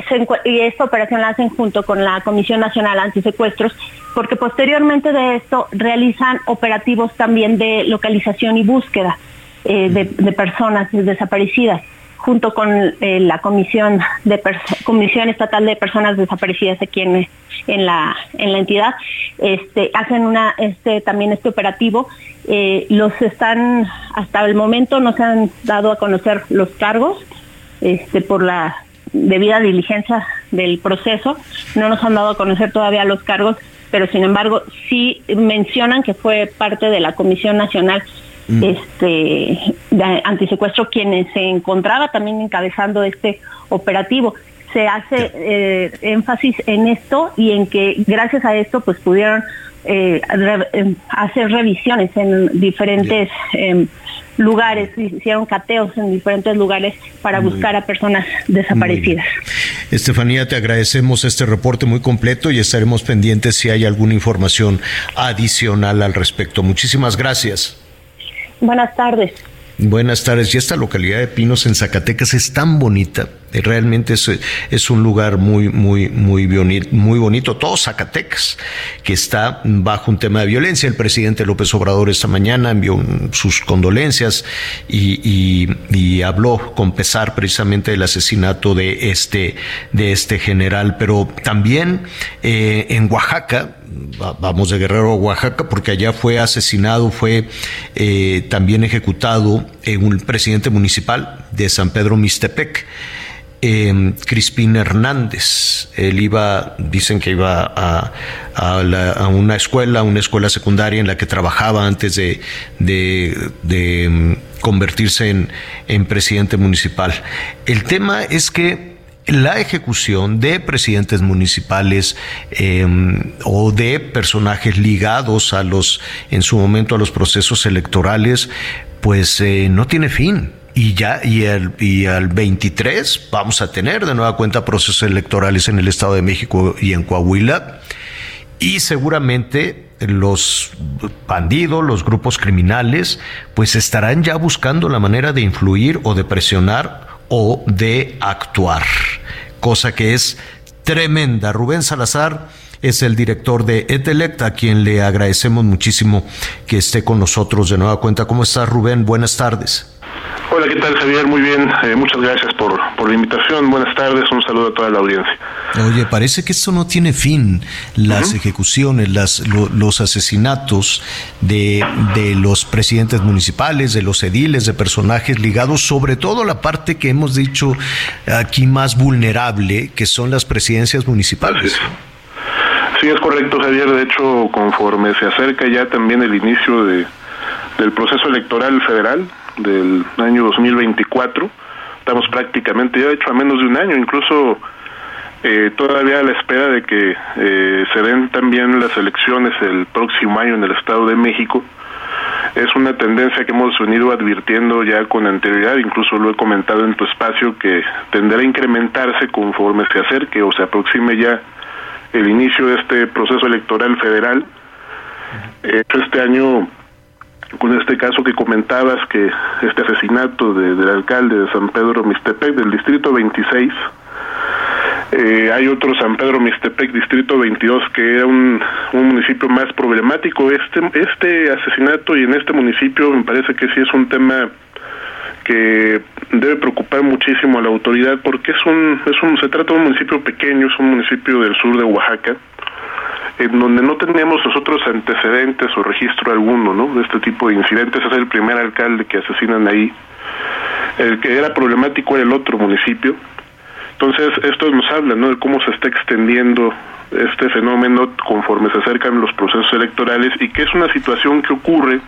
esta operación la hacen junto con la Comisión Nacional Antisecuestros, porque posteriormente de esto realizan operativos también de localización y búsqueda eh, de, personas desaparecidas junto con eh, la comisión de comisión estatal de personas desaparecidas aquí en, en la en la entidad este hacen una este también este operativo eh, los están hasta el momento no se han dado a conocer los cargos este por la debida diligencia del proceso no nos han dado a conocer todavía los cargos pero sin embargo sí mencionan que fue parte de la Comisión Nacional mm. este de antisecuestro quienes se encontraba también encabezando este operativo se hace eh, énfasis en esto y en que gracias a esto pues pudieron eh, eh, hacer revisiones en diferentes eh, lugares, hicieron cateos en diferentes lugares para buscar a personas desaparecidas. Estefanía, te agradecemos este reporte muy completo y estaremos pendientes si hay alguna información adicional al respecto. Muchísimas gracias. Buenas tardes. Buenas tardes. Y esta localidad de Pinos en Zacatecas es tan bonita. Realmente es, es un lugar muy, muy, muy, bonito, muy bonito. Todo Zacatecas, que está bajo un tema de violencia. El presidente López Obrador esta mañana envió sus condolencias y, y, habló con pesar precisamente del asesinato de este, de este general. Pero también eh, en Oaxaca, vamos de Guerrero a Oaxaca, porque allá fue asesinado, fue eh, también ejecutado un presidente municipal de San Pedro Mixtepec. Eh, Crispín Hernández. Él iba, dicen que iba a, una escuela, una escuela secundaria en la que trabajaba antes de, de, mm, convertirse en, en presidente municipal. El tema es que la ejecución de presidentes municipales em, o de personajes ligados a los, en su momento, a los procesos electorales, pues eh, no tiene fin. Y ya, y al, y al 23 vamos a tener de nueva cuenta procesos electorales en el Estado de México y en Coahuila. Y seguramente los bandidos, los grupos criminales, pues estarán ya buscando la manera de influir o de presionar o de actuar, cosa que es tremenda. Rubén Salazar es el director de Etelect, a quien le agradecemos muchísimo que esté con nosotros de nueva cuenta. ¿Cómo estás, Rubén? Buenas tardes. Hola, ¿qué tal Javier? Muy bien, eh, muchas gracias por, la invitación. Buenas tardes, un saludo a toda la audiencia. Oye, parece que esto no tiene fin, las ejecuciones, las, los asesinatos de, de los presidentes municipales, de los ediles, de personajes ligados, sobre todo la parte que hemos dicho aquí más vulnerable, que son las presidencias municipales. Sí, es correcto, Javier. De hecho, conforme se acerca ya también el inicio de, del proceso electoral federal, del año 2024. Estamos prácticamente, ya de hecho, a menos de un año, incluso eh, todavía a la espera de que eh, se den también las elecciones el próximo año en el Estado de México. Es una tendencia que hemos venido advirtiendo ya con anterioridad, incluso lo he comentado en tu espacio, que tendrá a incrementarse conforme se acerque o se aproxime ya el inicio de este proceso electoral federal. este año con este caso que comentabas, que este asesinato del alcalde de San Pedro Mixtepec, del distrito 26, eh, hay otro San Pedro Mixtepec, distrito 22, que era un, un, municipio más problemático. Este, este asesinato y en este municipio me parece que sí es un tema que debe preocupar muchísimo a la autoridad porque es un, es un, se trata de un municipio pequeño, es un municipio del sur de Oaxaca, en donde no tenemos nosotros antecedentes o registro alguno, ¿no? De este tipo de incidentes. Es el primer alcalde que asesinan ahí. El que era problemático era el otro municipio. Entonces, esto nos habla, ¿no? De cómo se está extendiendo este fenómeno conforme se acercan los procesos electorales y que es una situación que ocurre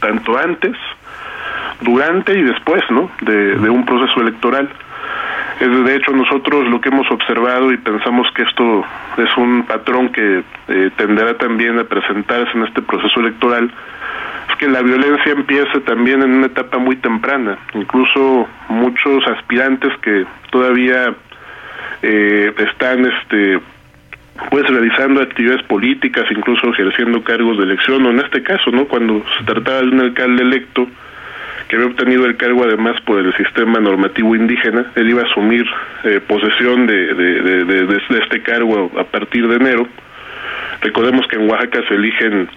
tanto antes, durante y después, ¿no? De, de un proceso electoral. Es de hecho nosotros lo que hemos observado y pensamos que esto es un patrón que eh, tenderá también a presentarse en este proceso electoral, es que la violencia empieza también en una etapa muy temprana. Incluso muchos aspirantes que todavía eh, están este pues realizando actividades políticas, incluso ejerciendo cargos de elección, o en este caso, ¿no? Cuando se trataba de un alcalde electo, que había obtenido el cargo además por el sistema normativo indígena. Él iba a asumir eh, posesión de, de, de, este cargo a partir de enero. Recordemos que en Oaxaca se eligen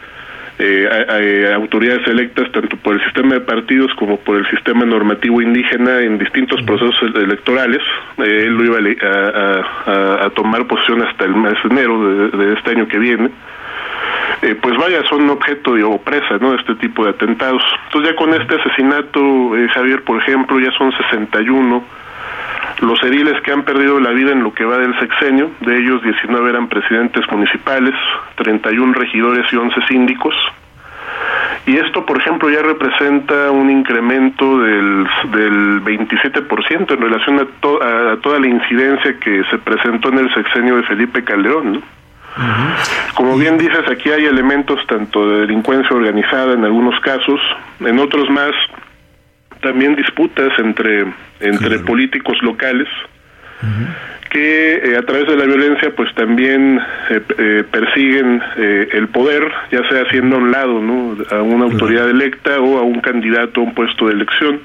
eh, autoridades electas tanto por el sistema de partidos como por el sistema normativo indígena en distintos procesos electorales. Eh, él lo iba a, a, tomar posesión hasta el mes de enero de este año que viene. Eh, pues vaya, son objeto de, o ¿no? de este tipo de atentados. Entonces ya con este asesinato, eh, Javier, por ejemplo, ya son 61 los ediles que han perdido la vida en lo que va del sexenio, de ellos 19 eran presidentes municipales, 31 regidores y 11 síndicos. Y esto, por ejemplo, ya representa un incremento del, del 27% en relación a, a, toda la incidencia que se presentó en el sexenio de Felipe Calderón. ¿no? Como bien dices, aquí hay elementos tanto de delincuencia organizada en algunos casos, en otros más también disputas entre, entre políticos locales que eh, a través de la violencia pues también eh, eh, persiguen el poder, ya sea haciendo a un lado ¿no? a una autoridad electa o a un candidato a un puesto de elección.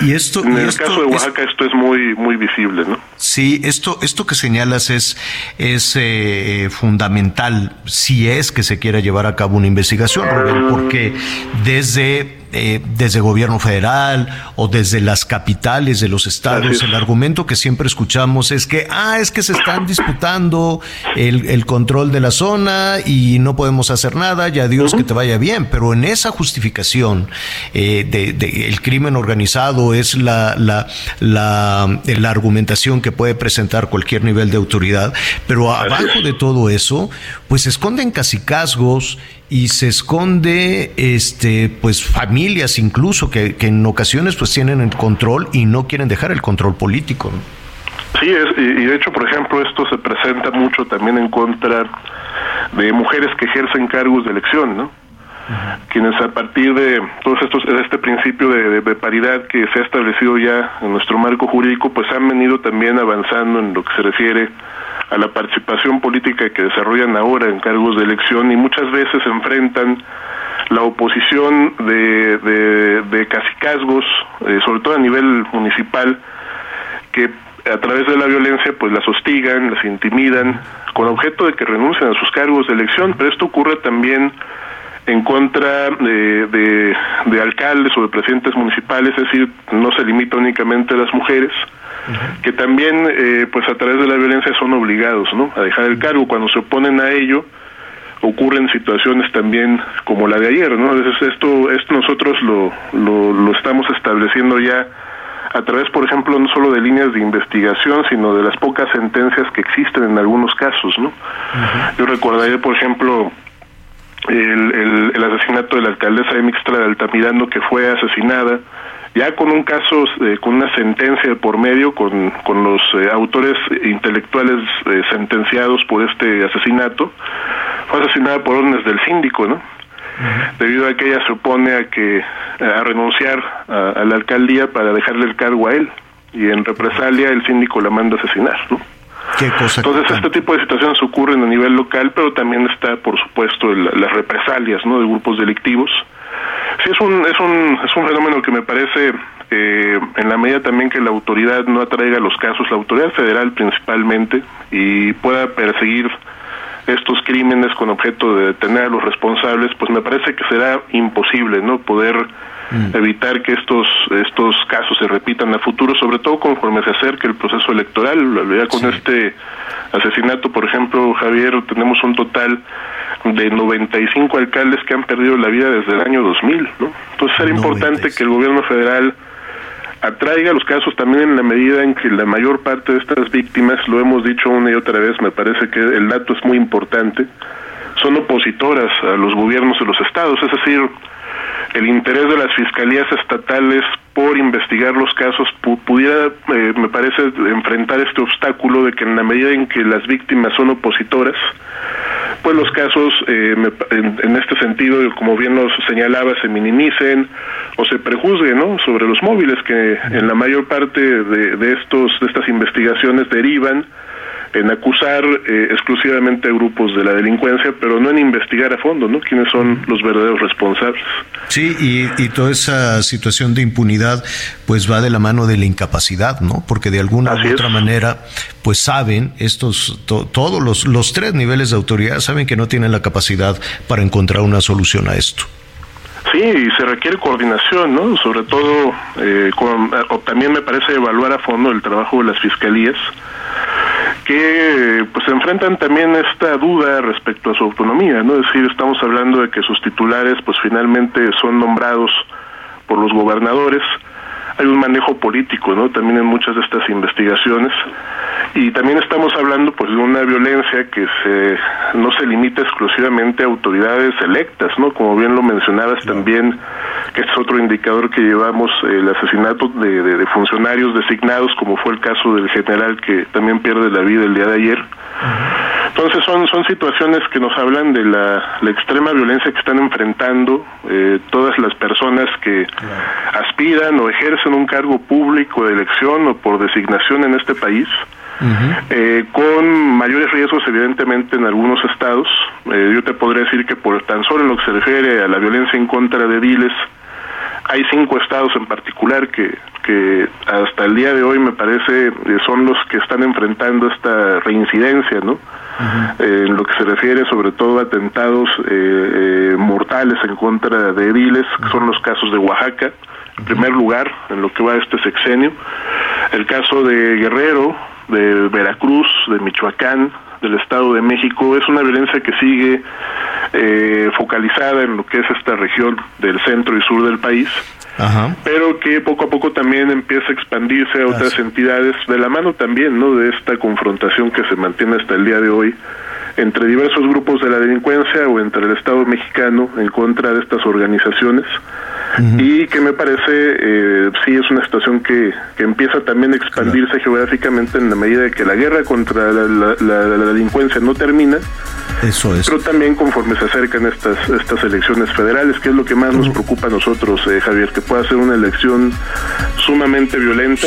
Y esto, en el esto caso de Oaxaca esto es muy muy visible, ¿no? Sí, esto esto que señalas es es eh, fundamental si es que se quiera llevar a cabo una investigación, Rubén, porque desde eh, desde gobierno federal o desde las capitales de los estados, el argumento que siempre escuchamos es que, ah, es que se están disputando el, el control de la zona y no podemos hacer nada, ya Dios que te vaya bien, pero en esa justificación eh, de, de, el crimen organizado es la, la, la, la argumentación que puede presentar cualquier nivel de autoridad, pero abajo de todo eso, pues se esconden casicazgos y se esconde este pues familias incluso que, que, en ocasiones pues tienen el control y no quieren dejar el control político ¿no? sí es, y de hecho por ejemplo esto se presenta mucho también en contra de mujeres que ejercen cargos de elección no quienes a partir de todos estos este principio de, de, paridad que se ha establecido ya en nuestro marco jurídico pues han venido también avanzando en lo que se refiere a la participación política que desarrollan ahora en cargos de elección y muchas veces enfrentan la oposición de, de, de eh, sobre todo a nivel municipal, que a través de la violencia pues las hostigan, las intimidan, con objeto de que renuncien a sus cargos de elección, pero esto ocurre también en contra de, de alcaldes o de presidentes municipales, es decir, no se limita únicamente a las mujeres, que también eh, pues a través de la violencia son obligados ¿no? a dejar el cargo. Cuando se oponen a ello ocurren situaciones también como la de ayer no Entonces, esto esto nosotros lo, lo, lo estamos estableciendo ya a través por ejemplo no solo de líneas de investigación sino de las pocas sentencias que existen en algunos casos no uh -huh. yo recordaría por ejemplo el, el, el asesinato de la alcaldesa de Mixtra de Altamirano que fue asesinada ya con un caso, eh, con una sentencia por medio, con, con los eh, autores intelectuales eh, sentenciados por este asesinato, fue asesinada por órdenes del síndico, ¿no? Uh -huh. Debido a que ella se opone a que a renunciar a, a, la alcaldía para dejarle el cargo a él y en represalia el síndico la manda a asesinar, ¿no? ¿Qué cosa Entonces este tipo de situaciones ocurren a nivel local, pero también está, por supuesto, el, las represalias, ¿no? De grupos delictivos sí es un es un es un fenómeno que me parece eh, en la medida también que la autoridad no atraiga los casos la autoridad federal principalmente y pueda perseguir estos crímenes con objeto de detener a los responsables pues me parece que será imposible no poder mm. evitar que estos estos casos se repitan a futuro sobre todo conforme se acerque el proceso electoral ya con sí. este asesinato por ejemplo Javier tenemos un total de 95 alcaldes que han perdido la vida desde el año 2000, ¿no? Entonces era importante que el gobierno federal atraiga los casos también en la medida en que la mayor parte de estas víctimas, lo hemos dicho una y otra vez, me parece que el dato es muy importante, son opositoras a los gobiernos de los estados, es decir, el interés de las fiscalías estatales por investigar los casos pudiera, eh, me parece, enfrentar este obstáculo de que en la medida en que las víctimas son opositoras, pues los casos eh, me, en, en, este sentido, como bien nos señalaba, se minimicen o se prejuzguen ¿no? sobre los móviles que en la mayor parte de, de estos de estas investigaciones derivan en acusar eh, exclusivamente a grupos de la delincuencia, pero no en investigar a fondo, ¿no? Quiénes son los verdaderos responsables. Sí, y, y toda esa situación de impunidad, pues va de la mano de la incapacidad, ¿no? Porque de alguna u otra es. manera, pues saben estos, to, todos los, los tres niveles de autoridad saben que no tienen la capacidad para encontrar una solución a esto. Sí, y se requiere coordinación, ¿no? Sobre todo, eh, con, o también me parece evaluar a fondo el trabajo de las fiscalías, que pues enfrentan también esta duda respecto a su autonomía, ¿no? Es decir, estamos hablando de que sus titulares pues finalmente son nombrados por los gobernadores, hay un manejo político, ¿no? También en muchas de estas investigaciones y también estamos hablando pues de una violencia que se no se limita exclusivamente a autoridades electas, ¿no? Como bien lo mencionabas también, que es otro indicador que llevamos el asesinato de, de, funcionarios designados, como fue el caso del general que también pierde la vida el día de ayer. Entonces son son situaciones que nos hablan de la, la extrema violencia que están enfrentando eh, todas las personas que aspiran o ejercen un cargo público de elección o por designación en este país eh, con mayores riesgos evidentemente en algunos estados. Eh, yo te podría decir que por tan solo en lo que se refiere a la violencia en contra de diles, hay cinco estados en particular que, que hasta el día de hoy me parece eh, son los que están enfrentando esta reincidencia, ¿no? en lo que se refiere sobre todo a atentados mortales en contra de ediles, que son los casos de Oaxaca, en primer lugar, en lo que va este sexenio. El caso de Guerrero, de Veracruz, de Michoacán, del Estado de México, es una violencia que sigue eh, focalizada en lo que es esta región del centro y sur del país, pero que poco a poco también empieza a expandirse a otras entidades, de la mano también, ¿no? De esta confrontación que se mantiene hasta el día de hoy entre diversos grupos de la delincuencia o entre el Estado mexicano en contra de estas organizaciones y que me parece eh, sí es una situación que, que empieza también a expandirse geográficamente en la medida de que la guerra contra la, delincuencia no termina. Eso es. Pero también conforme se acercan estas estas elecciones federales, que es lo que más nos preocupa a nosotros, eh, Javier, que pueda ser una elección sumamente violenta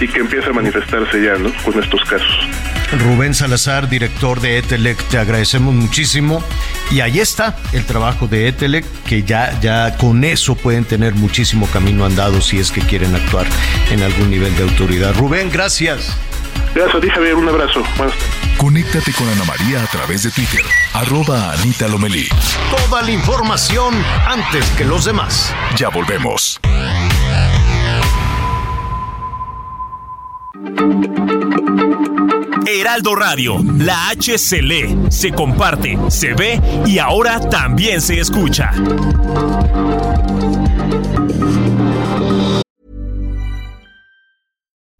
y que empiece a manifestarse ya, ¿no? Con estos casos. Rubén Salazar, director de Etelec, te agradecemos muchísimo. Y ahí está el trabajo de Etelec, que ya, ya con eso pueden tener muchísimo camino andado si es que quieren actuar en algún nivel de autoridad. Rubén, gracias. Gracias a ti, Javier. Un abrazo. Conéctate con Ana María a través de Twitter. Arroba Anita Lomelí. Toda la información antes que los demás. Ya volvemos. Heraldo Radio, la H se lee, se comparte, se ve y ahora también se escucha.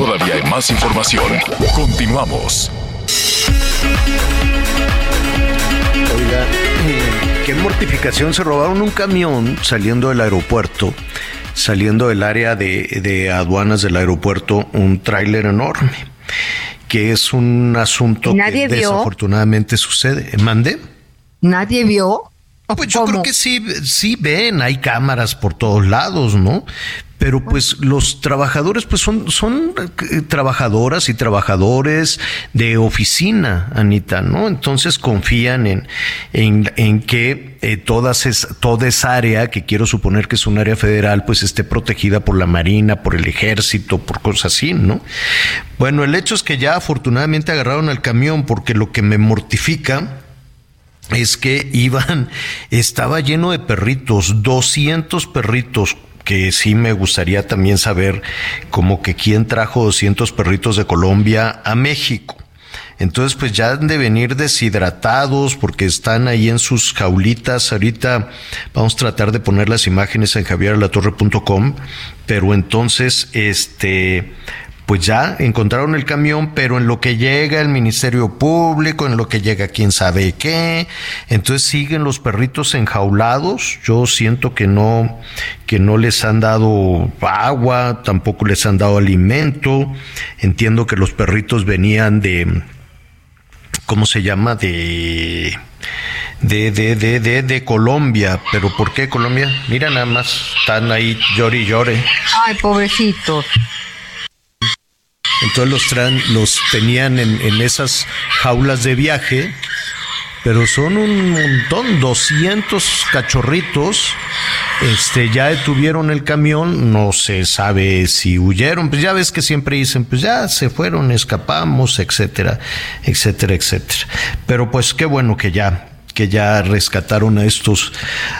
Todavía hay más información. Continuamos. Oiga, eh, qué mortificación. Se robaron un camión saliendo del aeropuerto, saliendo del área de, aduanas del aeropuerto, un tráiler enorme, que es un asunto que desafortunadamente sucede. ¿Mande? ¿Nadie vio? Ah, pues yo creo que sí, sí ven, hay cámaras por todos lados, ¿no? Pero pues los trabajadores pues son, son eh, trabajadoras y trabajadores de oficina, Anita, ¿no? Entonces confían en, en, que eh, todas es, toda esa área, que quiero suponer que es un área federal, pues esté protegida por la Marina, por el ejército, por cosas así, ¿no? Bueno, el hecho es que ya afortunadamente agarraron al camión porque lo que me mortifica es que iban, *laughs* estaba lleno de perritos, 200 perritos, que sí me gustaría también saber como que quién trajo 200 perritos de Colombia a México. Entonces, pues ya han de venir deshidratados porque están ahí en sus jaulitas. Ahorita vamos a tratar de poner las imágenes en javieralatorre.com, pero entonces, este, pues ya encontraron el camión, pero en lo que llega el Ministerio Público, en lo que llega quién sabe qué, entonces siguen los perritos enjaulados. Yo siento que no, que no les han dado agua, tampoco les han dado alimento. Entiendo que los perritos venían de, ¿cómo se llama? De de, de, de, de, de Colombia. ¿Pero por qué Colombia? Mira nada más, están ahí llore y llore. Ay, pobrecitos. Entonces los, tran, los tenían en, en esas jaulas de viaje, pero son un montón, 200 cachorritos. Este, ya detuvieron el camión, no se sabe si huyeron, pues ya ves que siempre dicen, pues ya se fueron, escapamos, etcétera, etcétera, etcétera. Pero pues qué bueno que ya, que ya rescataron a estos,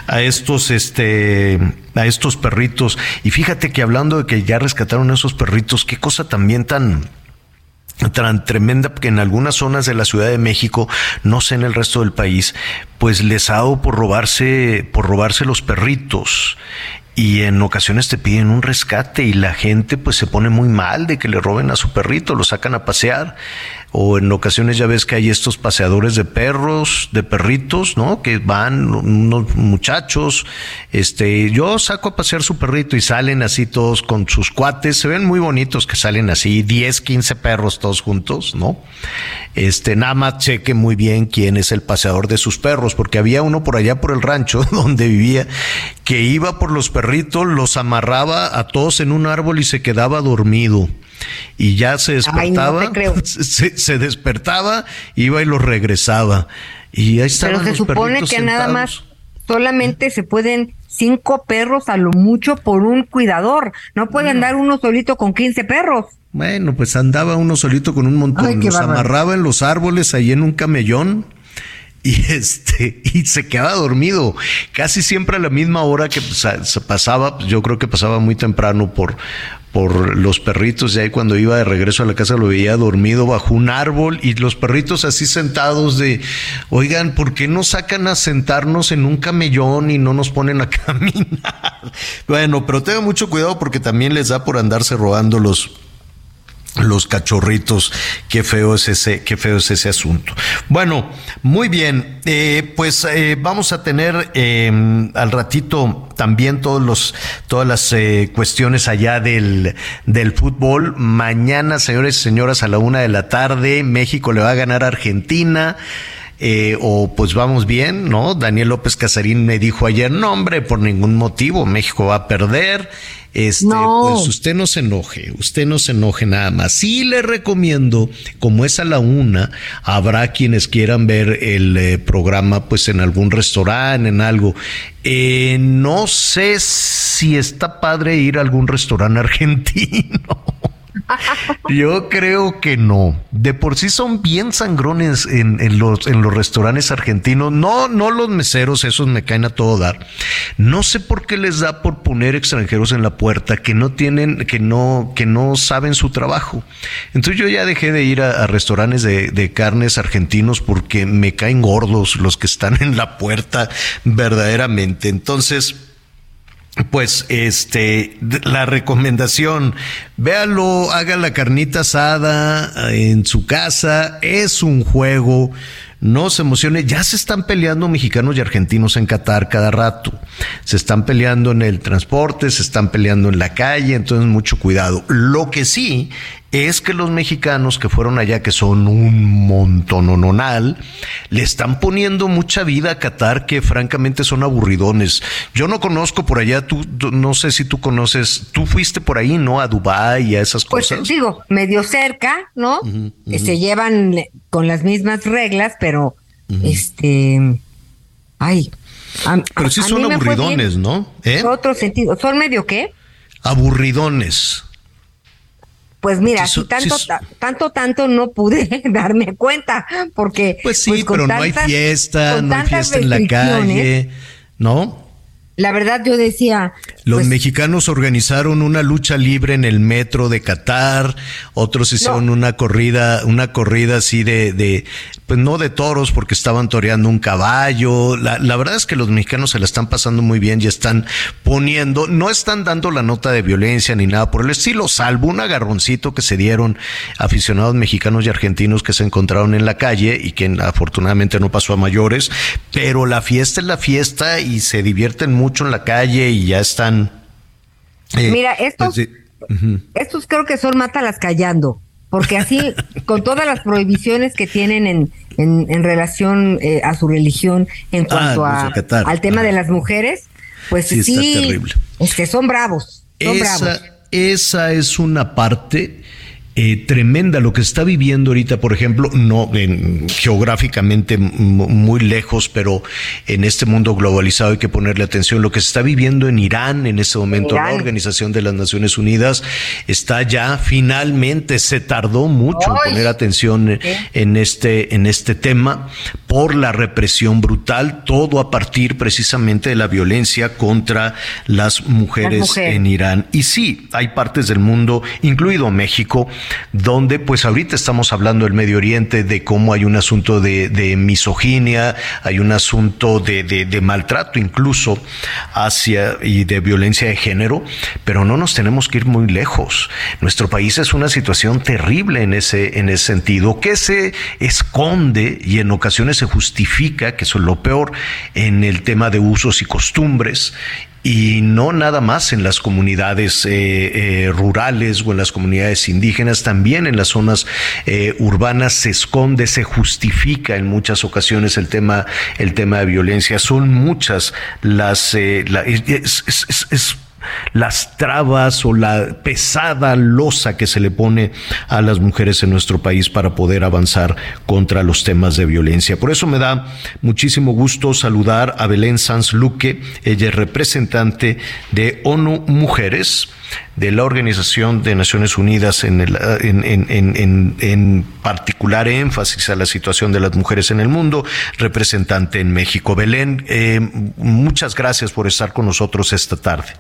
a estos, este, a estos perritos. Y fíjate que hablando de que ya rescataron a esos perritos, qué cosa también tan, tan tremenda que en algunas zonas de la Ciudad de México, no sé en el resto del país, pues les ha dado por robarse, por robarse los perritos y en ocasiones te piden un rescate y la gente pues se pone muy mal de que le roben a su perrito, lo sacan a pasear o en ocasiones ya ves que hay estos paseadores de perros, de perritos, ¿no? Que van unos muchachos, este, yo saco a pasear su perrito y salen así todos con sus cuates, se ven muy bonitos que salen así 10, 15 perros todos juntos, ¿no? Este, nada más cheque muy bien quién es el paseador de sus perros, porque había uno por allá por el rancho *laughs* donde vivía que iba por los perritos, los amarraba a todos en un árbol y se quedaba dormido y ya se despertaba, Ay, no *laughs* se, se, despertaba, iba y lo regresaba. Y ahí estaban Pero se los supone que nada más solamente se pueden cinco perros a lo mucho por un cuidador. No puede andar uno solito con 15 perros. Bueno, pues andaba uno solito con un montón, Ay, los amarraba en los árboles ahí en un camellón y *laughs* este y se quedaba dormido casi siempre a la misma hora que se pasaba, yo creo que pasaba muy temprano por por los perritos y ahí cuando iba de regreso a la casa lo veía dormido bajo un árbol y los perritos así sentados de, oigan, ¿por qué no sacan a sentarnos en un camellón y no nos ponen a *laughs* caminar? Bueno, pero tengan mucho cuidado porque también les da por andarse robando los los cachorritos, qué feo es ese, qué feo es ese asunto. Bueno, muy bien, eh, pues eh, vamos a tener eh, al ratito también todos los, todas las eh, cuestiones allá del, del fútbol. Mañana, señores y señoras, a la una de la tarde, México le va a ganar a Argentina. Eh, o pues vamos bien, ¿no? Daniel López Casarín me dijo ayer, no hombre, por ningún motivo, México va a perder. Este, No. pues usted no se enoje, usted no se enoje nada más. Sí le recomiendo, como es a la una, habrá quienes quieran ver el eh, programa pues en algún restaurante, en algo. Eh, no sé si está padre ir a algún restaurante *laughs* argentino. Yo creo que no. De por sí son bien sangrones en, los, restaurantes argentinos. No, no los meseros, esos me caen a todo dar. No sé por qué les da por poner extranjeros en la puerta que no tienen, que no, que no saben su trabajo. Entonces yo ya dejé de ir a, restaurantes de carnes argentinos porque me caen gordos los que están en la puerta verdaderamente. Entonces, pues este, la recomendación, véalo, haga la carnita asada eh, en su casa, es un juego, no se emocione, ya se están peleando mexicanos y argentinos en Qatar cada rato, se están peleando en el transporte, se están peleando en la calle, entonces mucho cuidado. Lo que sí es que los mexicanos que fueron allá, que son un montononal, le están poniendo mucha vida a Qatar que francamente son aburridones. Yo no conozco por allá, tú, no sé si tú conoces, tú fuiste por ahí, ¿no? A Dubái y a esas Pues cosas. digo, medio cerca, ¿no? Se llevan le- con las mismas reglas, pero este, ay, a- Pero sí a son bien aburridones, ¿no? ¿Eh? en Otro sentido, son medio qué? Aburridones. Pues mira, Sí, si son- tanto, sí, tanto, tanto no pude *laughs* darme cuenta, porque Pues sí, con pero no hay fiesta, no hay fiesta en la calle, ¿no? La verdad yo decía, Los pues, mexicanos organizaron una lucha libre en el metro de Qatar, otros hicieron una corrida, una corrida así de, de, pues no de toros porque estaban toreando un caballo. La, la verdad es que los mexicanos se la están pasando muy bien y están poniendo, no están dando la nota de violencia ni nada por el estilo, salvo un agarroncito que se dieron aficionados mexicanos y argentinos que se encontraron en la calle y que afortunadamente no pasó a mayores, pero la fiesta es la fiesta y se divierten mucho en la calle y ya están. eh, Mira, estos- pues, estos creo que son mátalas callando. porque así, *laughs* con todas las prohibiciones que tienen en, en, relación eh, a su religión en Ah, cuanto pues, a, al tema Ah. de las mujeres, pues Sí, sí, está terrible. es que son bravos, son bravos. Esa, esa es una parte eh, tremenda lo que está viviendo ahorita, por ejemplo, no en- geográficamente muy lejos, pero en este mundo globalizado hay que ponerle atención. Lo que se está viviendo en Irán en este momento, la. Organización de las Naciones Unidas está ya finalmente, se tardó mucho en poner atención en este, en este tema por la represión brutal, todo a partir precisamente de la violencia contra las mujeres, Las mujeres. en Irán. Y sí, hay partes del mundo, incluido México, donde pues ahorita estamos hablando del Medio Oriente, de cómo hay un asunto de, de misoginia, hay un asunto de, de- de maltrato incluso hacia y de violencia de género, pero no nos tenemos que ir muy lejos. Nuestro país es una situación terrible en ese, en ese sentido, que se esconde y en ocasiones se justifica, que eso es lo peor, en el tema de usos y costumbres y no nada más en las comunidades eh, eh, rurales o en las comunidades indígenas, también en las zonas eh, urbanas se esconde, se justifica en muchas ocasiones el tema, el tema de violencia. Son muchas las, la- es- es- es- es- es las trabas o la pesada losa que se le pone a las mujeres en nuestro país para poder avanzar contra los temas de violencia. Por eso me da muchísimo gusto saludar a Belén Sanz Luque, ella es representante de ONU Mujeres de la Organización de Naciones Unidas en, el, en, en- en- particular énfasis a la situación de las mujeres en el mundo, representante en México. Belén, eh, muchas gracias por estar con nosotros esta tarde.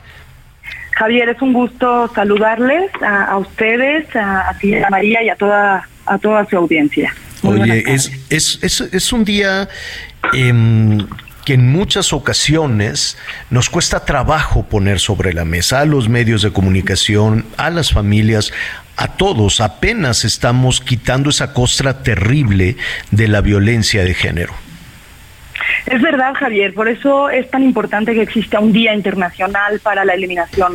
Javier, es un gusto saludarles a, a ustedes, a, ti, a María y a toda, a toda su audiencia. Muy Oye, es, es, es, es un día em, que en muchas ocasiones nos cuesta trabajo poner sobre la mesa a los medios de comunicación, a las familias, a todos. Apenas estamos quitando esa costra terrible de la violencia de género. Es verdad, Javier, por eso es tan importante que exista un Día Internacional para la Eliminación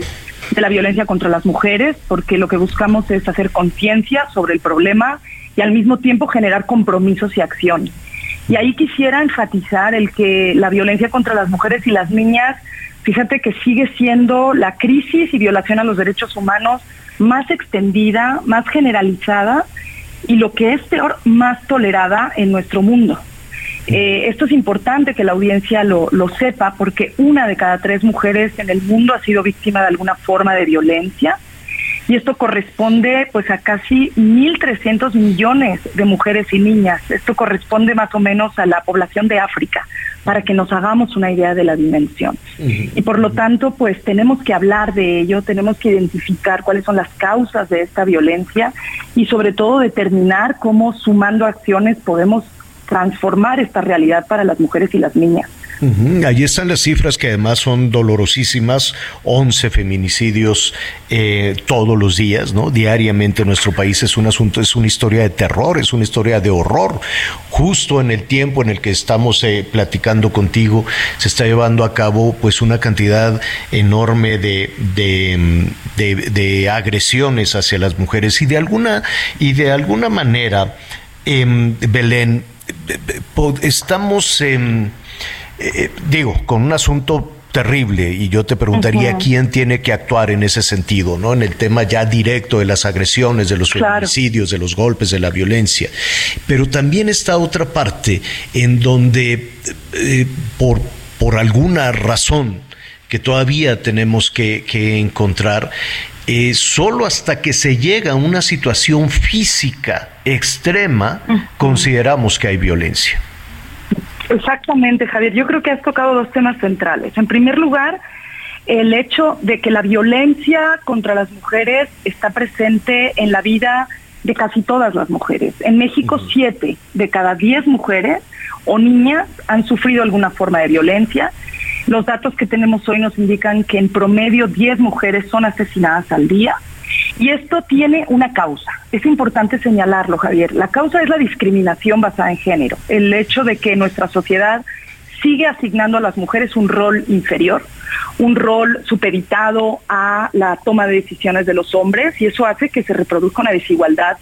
de la Violencia contra las Mujeres, porque lo que buscamos es hacer conciencia sobre el problema y al mismo tiempo generar compromisos y acción. Y ahí quisiera enfatizar el que la violencia contra las mujeres y las niñas, fíjate que sigue siendo la crisis y violación a los derechos humanos más extendida, más generalizada y lo que es peor, más tolerada en nuestro mundo. Eh, esto es importante que la audiencia lo, lo sepa porque una de cada tres mujeres en el mundo ha sido víctima de alguna forma de violencia y esto corresponde pues a casi 1.300 millones de mujeres y niñas. Esto corresponde más o menos a la población de África para que nos hagamos una idea de la dimensión. Y por lo tanto, pues tenemos que hablar de ello, tenemos que identificar cuáles son las causas de esta violencia y sobre todo determinar cómo sumando acciones podemos transformar esta realidad para las mujeres y las niñas. Ujú, Allí están las cifras que además son dolorosísimas, 11 feminicidios eh, todos los días, ¿no? Diariamente en nuestro país es un asunto, es una historia de terror, es una historia de horror. Justo en el tiempo en el que estamos eh, platicando contigo, se está llevando a cabo pues una cantidad enorme de, de, de- agresiones hacia las mujeres y de alguna, y de alguna manera, em, Belén, eh, eh, estamos... em, eh, digo, con un asunto terrible y yo te preguntaría quién tiene que actuar en ese sentido, ¿no? En el tema ya directo de las agresiones, de los Claro. feminicidios, de los golpes, de la violencia. Pero también está otra parte en donde eh, por, por alguna razón que todavía tenemos que, que encontrar, eh, solo hasta que se llega a una situación física extrema, consideramos que hay violencia. Exactamente, Javier. Yo creo que has tocado dos temas centrales. En primer lugar, el hecho de que la violencia contra las mujeres está presente en la vida de casi todas las mujeres. En México, siete de cada diez mujeres o niñas han sufrido alguna forma de violencia. Los datos que tenemos hoy nos indican que en promedio 10 mujeres son asesinadas al día. Y esto tiene una causa. Es importante señalarlo, Javier. La causa es la discriminación basada en género. El hecho de que nuestra sociedad sigue asignando a las mujeres un rol inferior, un rol supeditado a la toma de decisiones de los hombres y eso hace que se reproduzca una desigualdad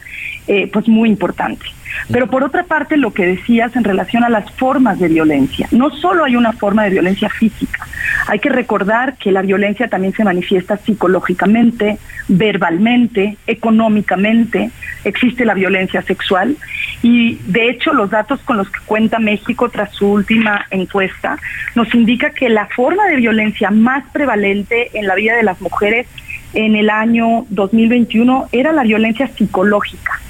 eh, pues muy importante. Pero por otra parte, lo que decías en relación a las formas de violencia, no solo hay una forma de violencia física, hay que recordar que la violencia también se manifiesta psicológicamente, verbalmente, económicamente, existe la violencia sexual. Y de hecho los datos con los que cuenta México tras su última encuesta nos indica que la forma de violencia más prevalente en la vida de las mujeres en el año 2021 era la violencia psicológica.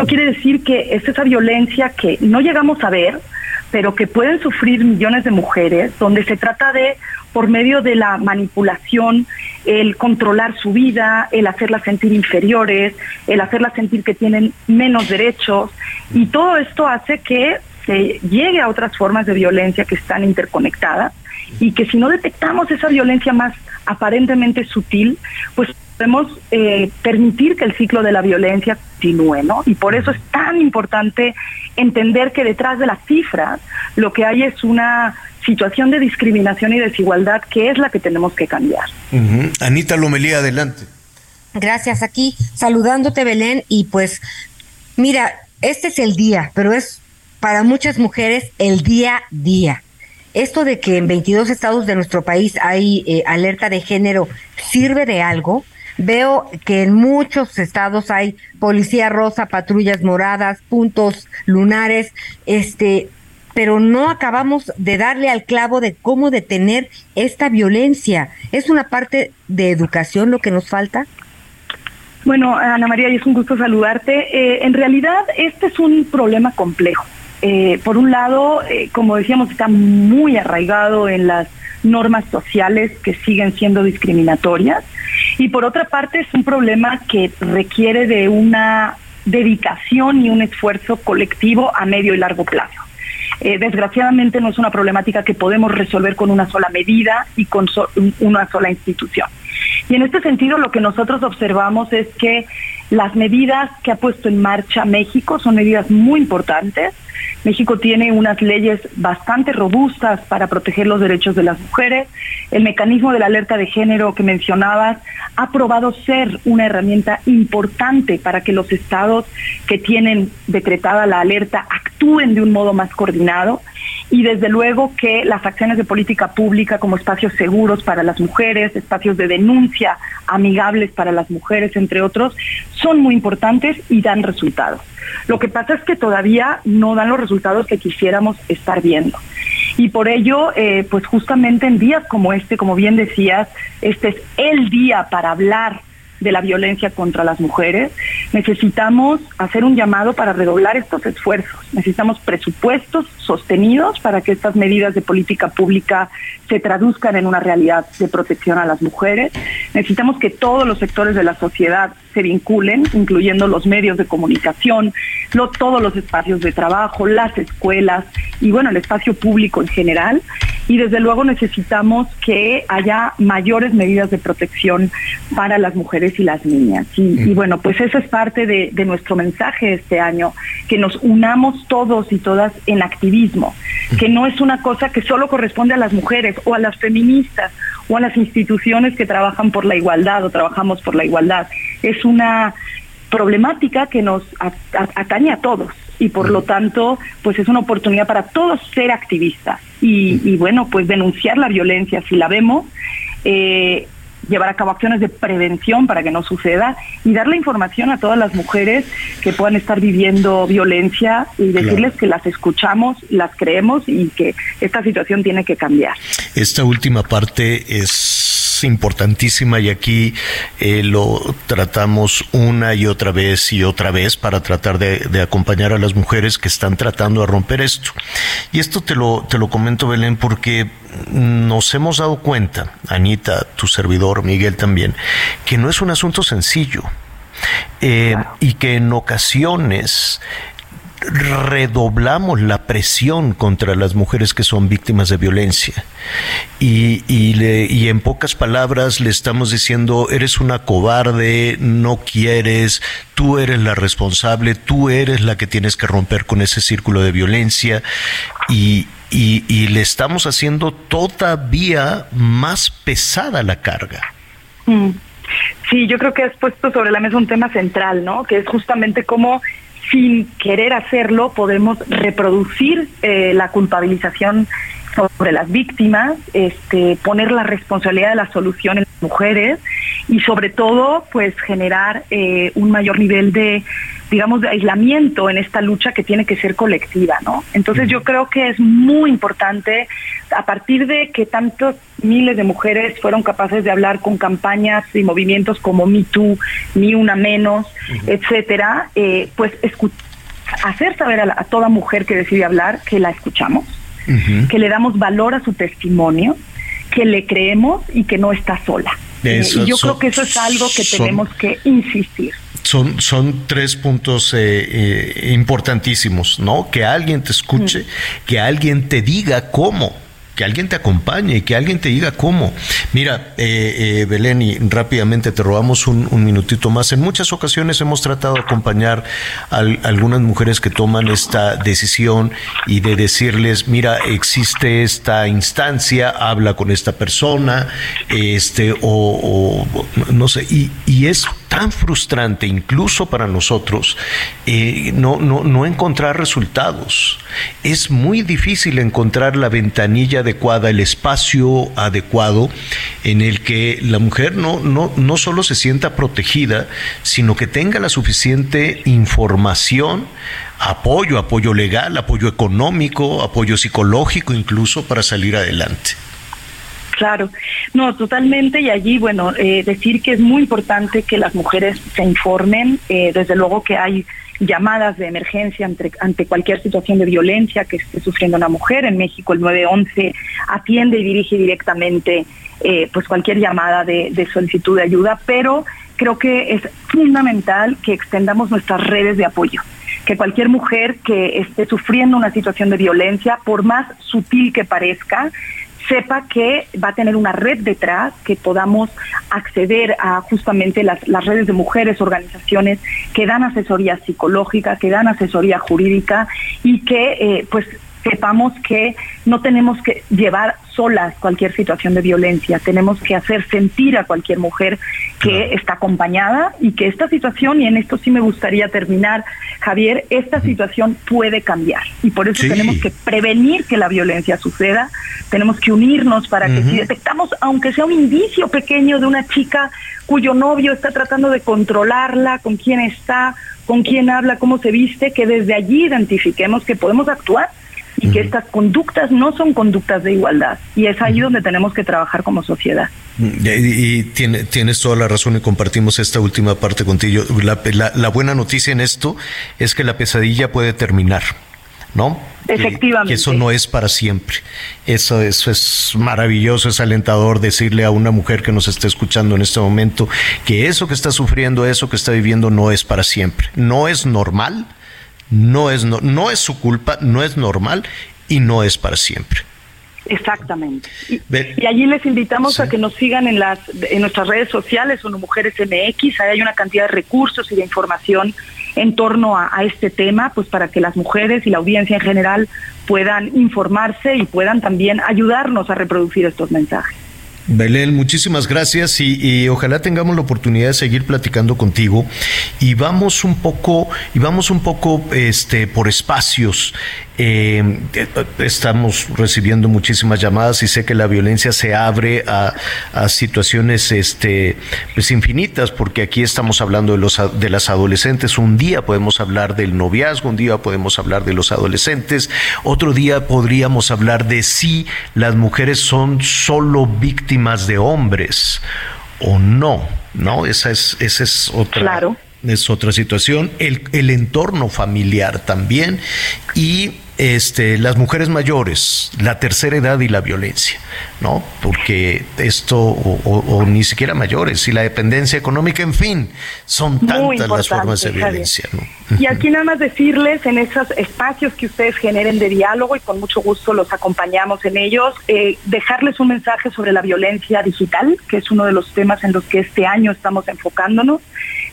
Esto quiere decir que es esa violencia que no llegamos a ver, pero que pueden sufrir millones de mujeres, donde se trata de, por medio de la manipulación, el controlar su vida, el hacerlas sentir inferiores, el hacerlas sentir que tienen menos derechos, y todo esto hace que se llegue a otras formas de violencia que están interconectadas y que si no detectamos esa violencia más aparentemente sutil, pues podemos eh, permitir que el ciclo de la violencia continúe, ¿no? Y por eso es tan importante entender que detrás de las cifras lo que hay es una situación de discriminación y desigualdad que es la que tenemos que cambiar. Anita Lomelía, adelante. Gracias, aquí saludándote Belén y pues mira, este es el día, pero es para muchas mujeres el día día. Esto de que en 22 estados de nuestro país hay eh, alerta de género sirve de algo. Veo que en muchos estados hay policía rosa, patrullas moradas, puntos lunares, este, pero no acabamos de darle al clavo de cómo detener esta violencia. ¿Es una parte de educación lo que nos falta? Bueno, Ana María, es un gusto saludarte. Eh, en realidad, este es un problema complejo. Eh, por un lado, eh, como decíamos, está muy arraigado en las normas sociales que siguen siendo discriminatorias y por otra parte es un problema que requiere de una dedicación y un esfuerzo colectivo a medio y largo plazo. Eh, desgraciadamente no es una problemática que podemos resolver con una sola medida y con una sola institución. Y en este sentido lo que nosotros observamos es que las medidas que ha puesto en marcha México son medidas muy importantes. México tiene unas leyes bastante robustas para proteger los derechos de las mujeres. El mecanismo de la alerta de género que mencionabas ha probado ser una herramienta importante para que los estados que tienen decretada la alerta actúen de un modo más coordinado y desde luego que las acciones de política pública como espacios seguros para las mujeres, espacios de denuncia amigables para las mujeres, entre otros, son muy importantes y dan resultados. Lo que pasa es que todavía no dan los resultados que quisiéramos estar viendo. Y por ello, eh, pues justamente en días como este, como bien decías, este es el día para hablar de la violencia contra las mujeres, necesitamos hacer un llamado para redoblar estos esfuerzos. Necesitamos presupuestos sostenidos para que estas medidas de política pública se traduzcan en una realidad de protección a las mujeres. Necesitamos que todos los sectores de la sociedad se vinculen, incluyendo los medios de comunicación, todos los espacios de trabajo, las escuelas y bueno, el espacio público en general. Y desde luego necesitamos que haya mayores medidas de protección para las mujeres y las niñas. Y, bueno, pues eso es parte de, de nuestro mensaje este año, que nos unamos todos y todas en activismo, que no es una cosa que solo corresponde a las mujeres o a las feministas o a las instituciones que trabajan por la igualdad o trabajamos por la igualdad. Es una problemática que nos atañe a todos y por lo tanto pues es una oportunidad para todos ser activistas y, bueno pues denunciar la violencia si la vemos eh, llevar a cabo acciones de prevención para que no suceda y darle información a todas las mujeres que puedan estar viviendo violencia y decirles que las escuchamos, las creemos y que esta situación tiene que cambiar. Esta última parte es importantísima y aquí eh, lo tratamos una y otra vez y otra vez para tratar de, de, acompañar a las mujeres que están tratando de romper esto. Y esto te lo, te lo comento, Belén, porque nos hemos dado cuenta, Anita, tu servidor, Miguel también, que no es un asunto sencillo. Eh, y que en ocasiones redoblamos la presión contra las mujeres que son víctimas de violencia. Y, y, en pocas palabras le estamos diciendo, eres una cobarde, no quieres, tú eres la responsable, tú eres la que tienes que romper con ese círculo de violencia. Y, y, y le estamos haciendo todavía más pesada la carga. Mm. Sí, yo creo que has puesto sobre la mesa un tema central, ¿no? Que es justamente cómo sin querer hacerlo podemos reproducir eh, la culpabilización sobre las víctimas, este, poner la responsabilidad de la solución en las mujeres y sobre todo pues generar eh, un mayor nivel de digamos de aislamiento en esta lucha que tiene que ser colectiva no entonces yo creo que es muy importante a partir de que tantos miles de mujeres fueron capaces de hablar con campañas y movimientos como Me Too, Ni Una Menos, etcétera, eh, pues hacer saber a, toda mujer que decide hablar que la escuchamos, que le damos valor a su testimonio, que le creemos y que no está sola. Eh, y yo creo que eso es algo que tenemos que insistir. Son, son tres puntos eh, eh, importantísimos, ¿no? Que alguien te escuche, que alguien te diga cómo que alguien te acompañe, que alguien te diga cómo. Mira, eh, eh, Belén, y rápidamente te robamos un, minutito más. En muchas ocasiones hemos tratado de acompañar a, algunas mujeres que toman esta decisión y de decirles, mira, existe esta instancia, habla con esta persona, este, o, no sé, y, y es tan frustrante, incluso para nosotros, eh, no, no, no encontrar resultados. Es muy difícil encontrar la ventanilla adecuada, el espacio adecuado en el que la mujer no, no, no solo se sienta protegida, sino que tenga la suficiente información apoyo, apoyo legal, apoyo económico, apoyo psicológico incluso para salir adelante. Claro, no, totalmente. Y allí, bueno, eh, decir que es muy importante que las mujeres se informen. Eh, desde luego que hay llamadas de emergencia ante, cualquier situación de violencia que esté sufriendo una mujer. En México el 911 atiende y dirige directamente eh, pues cualquier llamada de solicitud de ayuda, pero creo que es fundamental que extendamos nuestras redes de apoyo que cualquier mujer que esté sufriendo una situación de violencia, por más sutil que parezca, sepa que va a tener una red detrás, que podamos acceder a justamente las, redes de mujeres, organizaciones que dan asesoría psicológica, que dan asesoría jurídica y que eh, pues sepamos que no tenemos que llevar solas cualquier situación de violencia, tenemos que hacer sentir a cualquier mujer que está acompañada y que esta situación, y en esto sí me gustaría terminar, Javier, esta situación puede cambiar. Y por eso tenemos que prevenir que la violencia suceda, tenemos que unirnos para que si detectamos, aunque sea un indicio pequeño de una chica cuyo novio está tratando de controlarla, con quién está, con quién habla, cómo se viste, que desde allí identifiquemos que podemos actuar y que estas conductas no son conductas de igualdad. Y es ahí donde tenemos que trabajar como sociedad. Mm, y, tienes toda la razón y compartimos esta última parte contigo. La, buena noticia en esto es que la pesadilla puede terminar. ¿no? Efectivamente. Que eso no es para siempre. Eso, eso es maravilloso, es alentador decirle a una mujer que nos está escuchando en este momento que eso que está sufriendo, eso que está viviendo no es para siempre. No es normal, no es, no, no es su culpa, no es normal y no es para siempre. Exactamente. Y, allí les invitamos a que nos sigan en las en nuestras redes sociales, Uno Mujeres MX, ahí hay una cantidad de recursos y de información en torno a, a, este tema, pues para que las mujeres y la audiencia en general puedan informarse y puedan también ayudarnos a reproducir estos mensajes. Belén, muchísimas gracias y, ojalá tengamos la oportunidad de seguir platicando contigo y vamos un poco y vamos un poco este por espacios eh, estamos recibiendo muchísimas llamadas y sé que la violencia se abre a, situaciones este, pues infinitas, porque aquí estamos hablando de, los, de las adolescentes. Un día podemos hablar del noviazgo, un día podemos hablar de los adolescentes, otro día podríamos hablar de si las mujeres son solo víctimas de hombres o no. ¿no? Esa es, esa es otra. Claro es otra situación, el, el entorno familiar también y este, las mujeres mayores, la tercera edad y la violencia, ¿no? Porque esto, o, ni siquiera mayores, y la dependencia económica, en fin, son tantas las formas de violencia, Y aquí nada más decirles en esos espacios que ustedes generen de diálogo y con mucho gusto los acompañamos en ellos, eh, dejarles un mensaje sobre la violencia digital, que es uno de los temas en los que este año estamos enfocándonos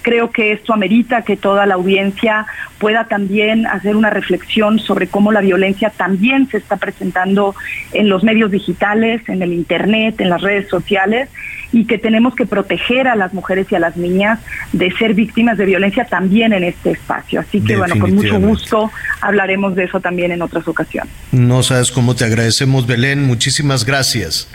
Creo que esto amerita que toda la audiencia pueda también hacer una reflexión sobre cómo la violencia también se está presentando en los medios digitales, en el Internet, en las redes sociales y que tenemos que proteger a las mujeres y a las niñas de ser víctimas de violencia también en este espacio. Así que bueno, con mucho gusto hablaremos de eso también en otras ocasiones. No sabes cómo te agradecemos, Belén. Muchísimas gracias.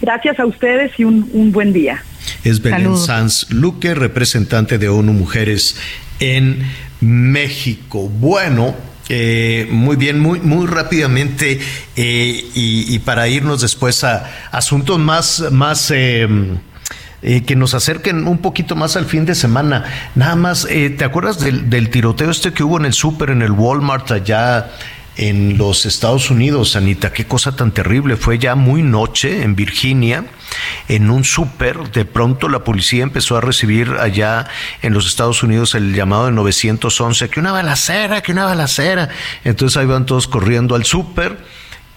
Gracias a ustedes y un, buen día. Es Belén Sanz Luque, representante de ONU Mujeres en México. Bueno, eh, muy bien, muy, muy rápidamente eh, y, para irnos después a asuntos más, más eh, que nos acerquen un poquito más al fin de semana. Nada más, ¿te acuerdas del, del, tiroteo este que hubo en el súper, en el Walmart allá en los Estados Unidos, Anita, qué cosa tan terrible. Fue ya muy noche en Virginia, en un súper, de pronto la policía empezó a recibir allá en los Estados Unidos el llamado de 911, que una balacera, que una balacera. Entonces ahí van todos corriendo al súper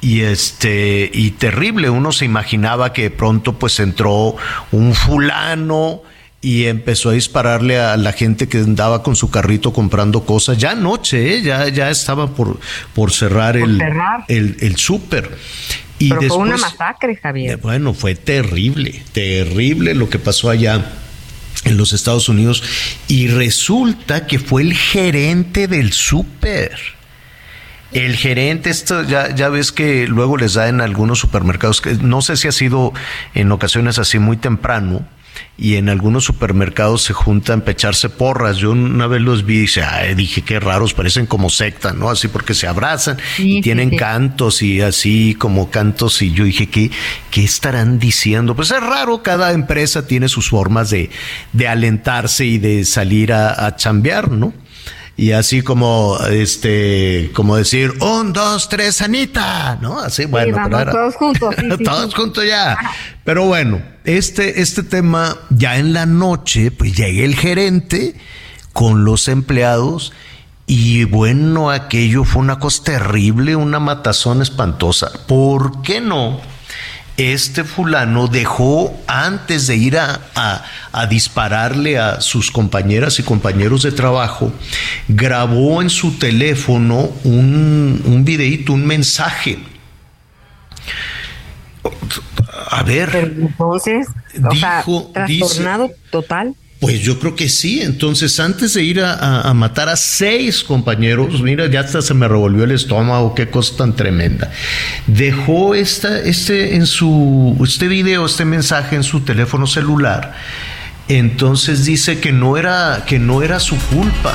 y este y terrible uno se imaginaba que de pronto pues entró un fulano y empezó a dispararle a la gente que andaba con su carrito comprando cosas. Ya anoche, ¿eh? ya, ya estaba por, por cerrar el, el, el súper. Y Pero fue una masacre, Javier. Bueno, fue terrible, terrible lo que pasó allá en los Estados Unidos. Y resulta que fue el gerente del súper. El gerente, esto ya, ya ves que luego les da en algunos supermercados, que no sé si ha sido en ocasiones así muy temprano, y en algunos supermercados se juntan para echarse porras. Yo una vez los vi y dije, dije qué raros, parecen como secta, ¿no? Así porque se abrazan y tienen cantos y así como cantos y yo dije, ¿qué, ¿qué estarán diciendo? Pues es raro, cada empresa tiene sus formas de, de alentarse y de salir a, a chambear, ¿no? Y así como este como decir un dos tres Anita no así bueno todos juntos *laughs* todos juntos ya. Pero bueno este este tema ya en la noche pues llega el gerente con los empleados y bueno aquello fue una cosa terrible una matazón espantosa. Por qué no este fulano dejó antes de ir a, dispararle a sus compañeras y compañeros de trabajo, grabó en su teléfono un, un videíto, un mensaje. A ver. entonces, dijo, trastornado total. Pues yo creo que sí. Entonces, antes de ir a, matar a seis compañeros, mira, ya hasta se me revolvió el estómago, qué cosa tan tremenda. Dejó esta, este en su, este video, este mensaje en su teléfono celular. Entonces dice que no era, que no era su culpa.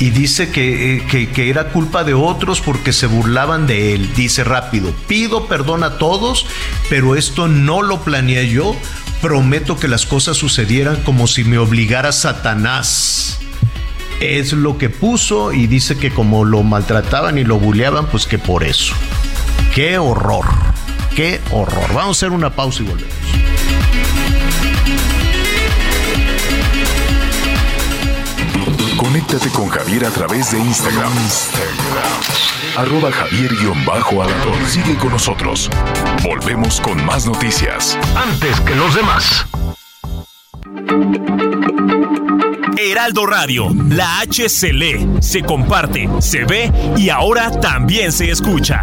Y dice que, eh, que, que era culpa de otros porque se burlaban de él. Dice rápido, pido perdón a todos, pero esto no lo planeé yo prometo que las cosas sucedieran como si me obligara Satanás. Es lo que puso y dice que como lo maltrataban y lo buleaban, pues que por eso. Qué horror, qué horror. Vamos a hacer una pausa y volvemos. Conéctate con Javier a través de Instagram. Arroba Javier-Alador. Sigue con nosotros. Volvemos con más noticias. Antes que los demás. Heraldo Radio, la H se lee, se comparte, se ve y ahora también se escucha.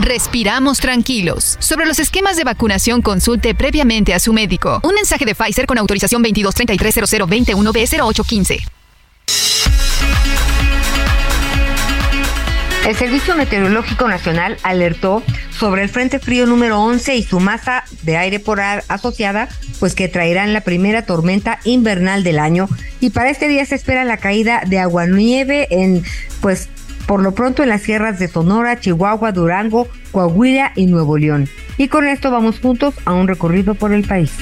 respiramos tranquilos. Sobre los esquemas de vacunación, consulte previamente a su médico. Un mensaje de Pfizer con autorización 22330021B0815. El Servicio Meteorológico Nacional alertó sobre el Frente Frío número 11 y su masa de aire polar asociada, pues que traerán la primera tormenta invernal del año. Y para este día se espera la caída de agua nieve en, pues, por lo pronto en las sierras de Sonora, Chihuahua, Durango, Coahuila y Nuevo León. Y con esto vamos juntos a un recorrido por el país.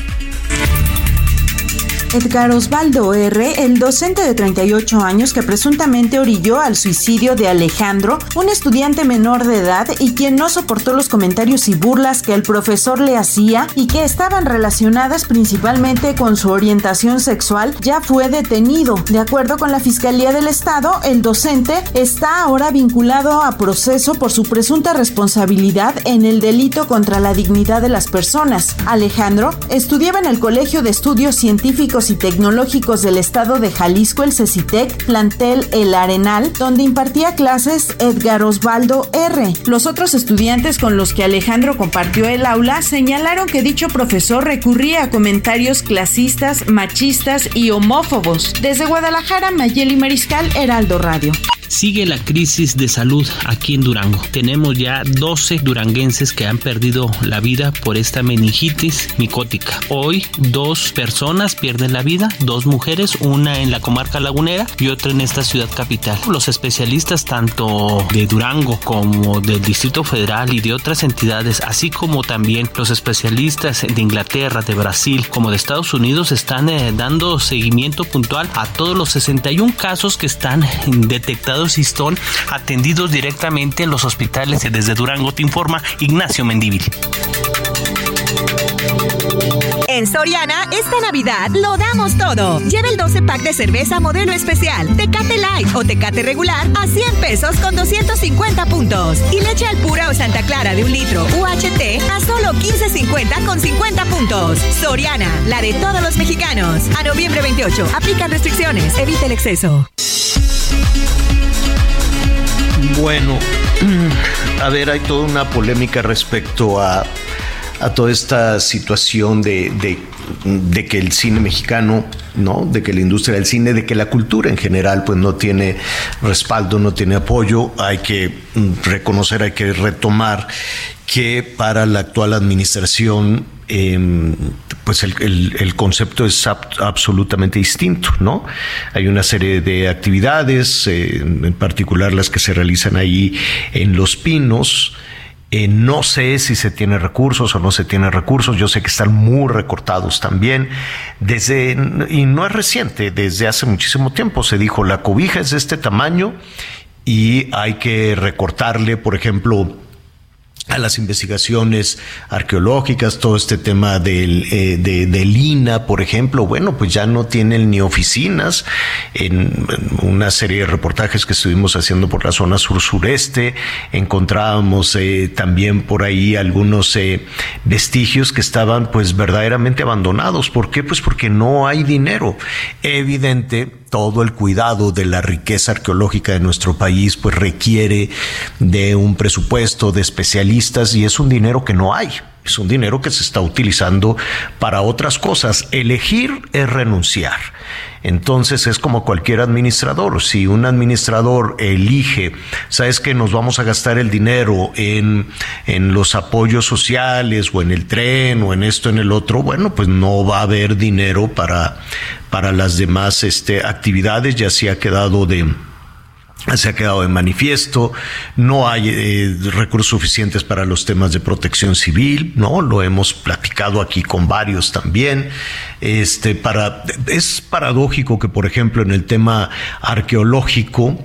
Edgar Osvaldo R., el docente de 38 años que presuntamente orilló al suicidio de Alejandro, un estudiante menor de edad y quien no soportó los comentarios y burlas que el profesor le hacía y que estaban relacionadas principalmente con su orientación sexual, ya fue detenido. De acuerdo con la Fiscalía del Estado, el docente está ahora vinculado a proceso por su presunta responsabilidad en el delito contra la dignidad de las personas. Alejandro estudiaba en el Colegio de Estudios Científicos y Tecnológicos del Estado de Jalisco, el CECITEC, plantel El Arenal, donde impartía clases Edgar Osvaldo R. Los otros estudiantes con los que Alejandro compartió el aula señalaron que dicho profesor recurría a comentarios clasistas, machistas y homófobos. Desde Guadalajara, Mayeli Mariscal, Heraldo Radio sigue la crisis de salud aquí en Durango. Tenemos ya 12 duranguenses que han perdido la vida por esta meningitis micótica. Hoy dos personas pierden la vida, dos mujeres, una en la comarca lagunera y otra en esta ciudad capital. Los especialistas tanto de Durango como del Distrito Federal y de otras entidades, así como también los especialistas de Inglaterra, de Brasil, como de Estados Unidos, están eh, dando seguimiento puntual a todos los 61 casos que están detectados son atendidos directamente en los hospitales desde Durango, te informa Ignacio Mendívil. En Soriana, esta Navidad lo damos todo. Lleva el 12 pack de cerveza modelo especial, Tecate Light o Tecate regular a 100 pesos con 250 puntos. Y leche al pura o Santa Clara de un litro UHT a solo 15.50 con 50 puntos. Soriana, la de todos los mexicanos. A noviembre 28, aplican restricciones, evita el exceso. Bueno, a ver, hay toda una polémica respecto a, toda esta situación de, de, que el cine mexicano, ¿no? De que la industria del cine, de que la cultura en general, pues no tiene respaldo, no tiene apoyo. Hay que reconocer, hay que retomar que para la actual administración Em, pues el, concepto es absolutamente distinto, ¿no? Hay una serie de actividades, eh, en particular las que se realizan ahí en Los Pinos. Eh, no sé si se tiene recursos o no se tiene recursos. Yo sé que están muy recortados también. Desde, y no es reciente, desde hace muchísimo tiempo se dijo la cobija es de este tamaño y hay que recortarle, por ejemplo, a las investigaciones arqueológicas, todo este tema del, eh, de, del INA, por ejemplo, bueno, pues ya no tienen ni oficinas. En, una serie de reportajes que estuvimos haciendo por la zona sur-sureste, encontrábamos eh, también por ahí algunos eh, vestigios que estaban pues verdaderamente abandonados. ¿Por qué? Pues porque no hay dinero. Evidente, todo el cuidado de la riqueza arqueológica de nuestro país pues requiere de un presupuesto de especialistas y es un dinero que no hay. Es un dinero que se está utilizando para otras cosas. Elegir es renunciar. Entonces es como cualquier administrador. Si un administrador elige, sabes que nos vamos a gastar el dinero en, en los apoyos sociales o en el tren o en esto, en el otro, bueno, pues no va a haber dinero para, para las demás este, actividades. Ya se ha quedado de se ha quedado de manifiesto, no hay eh, recursos suficientes para los temas de protección civil, ¿no? Lo hemos platicado aquí con varios también. Este, para, es paradójico que, por ejemplo, en el tema arqueológico,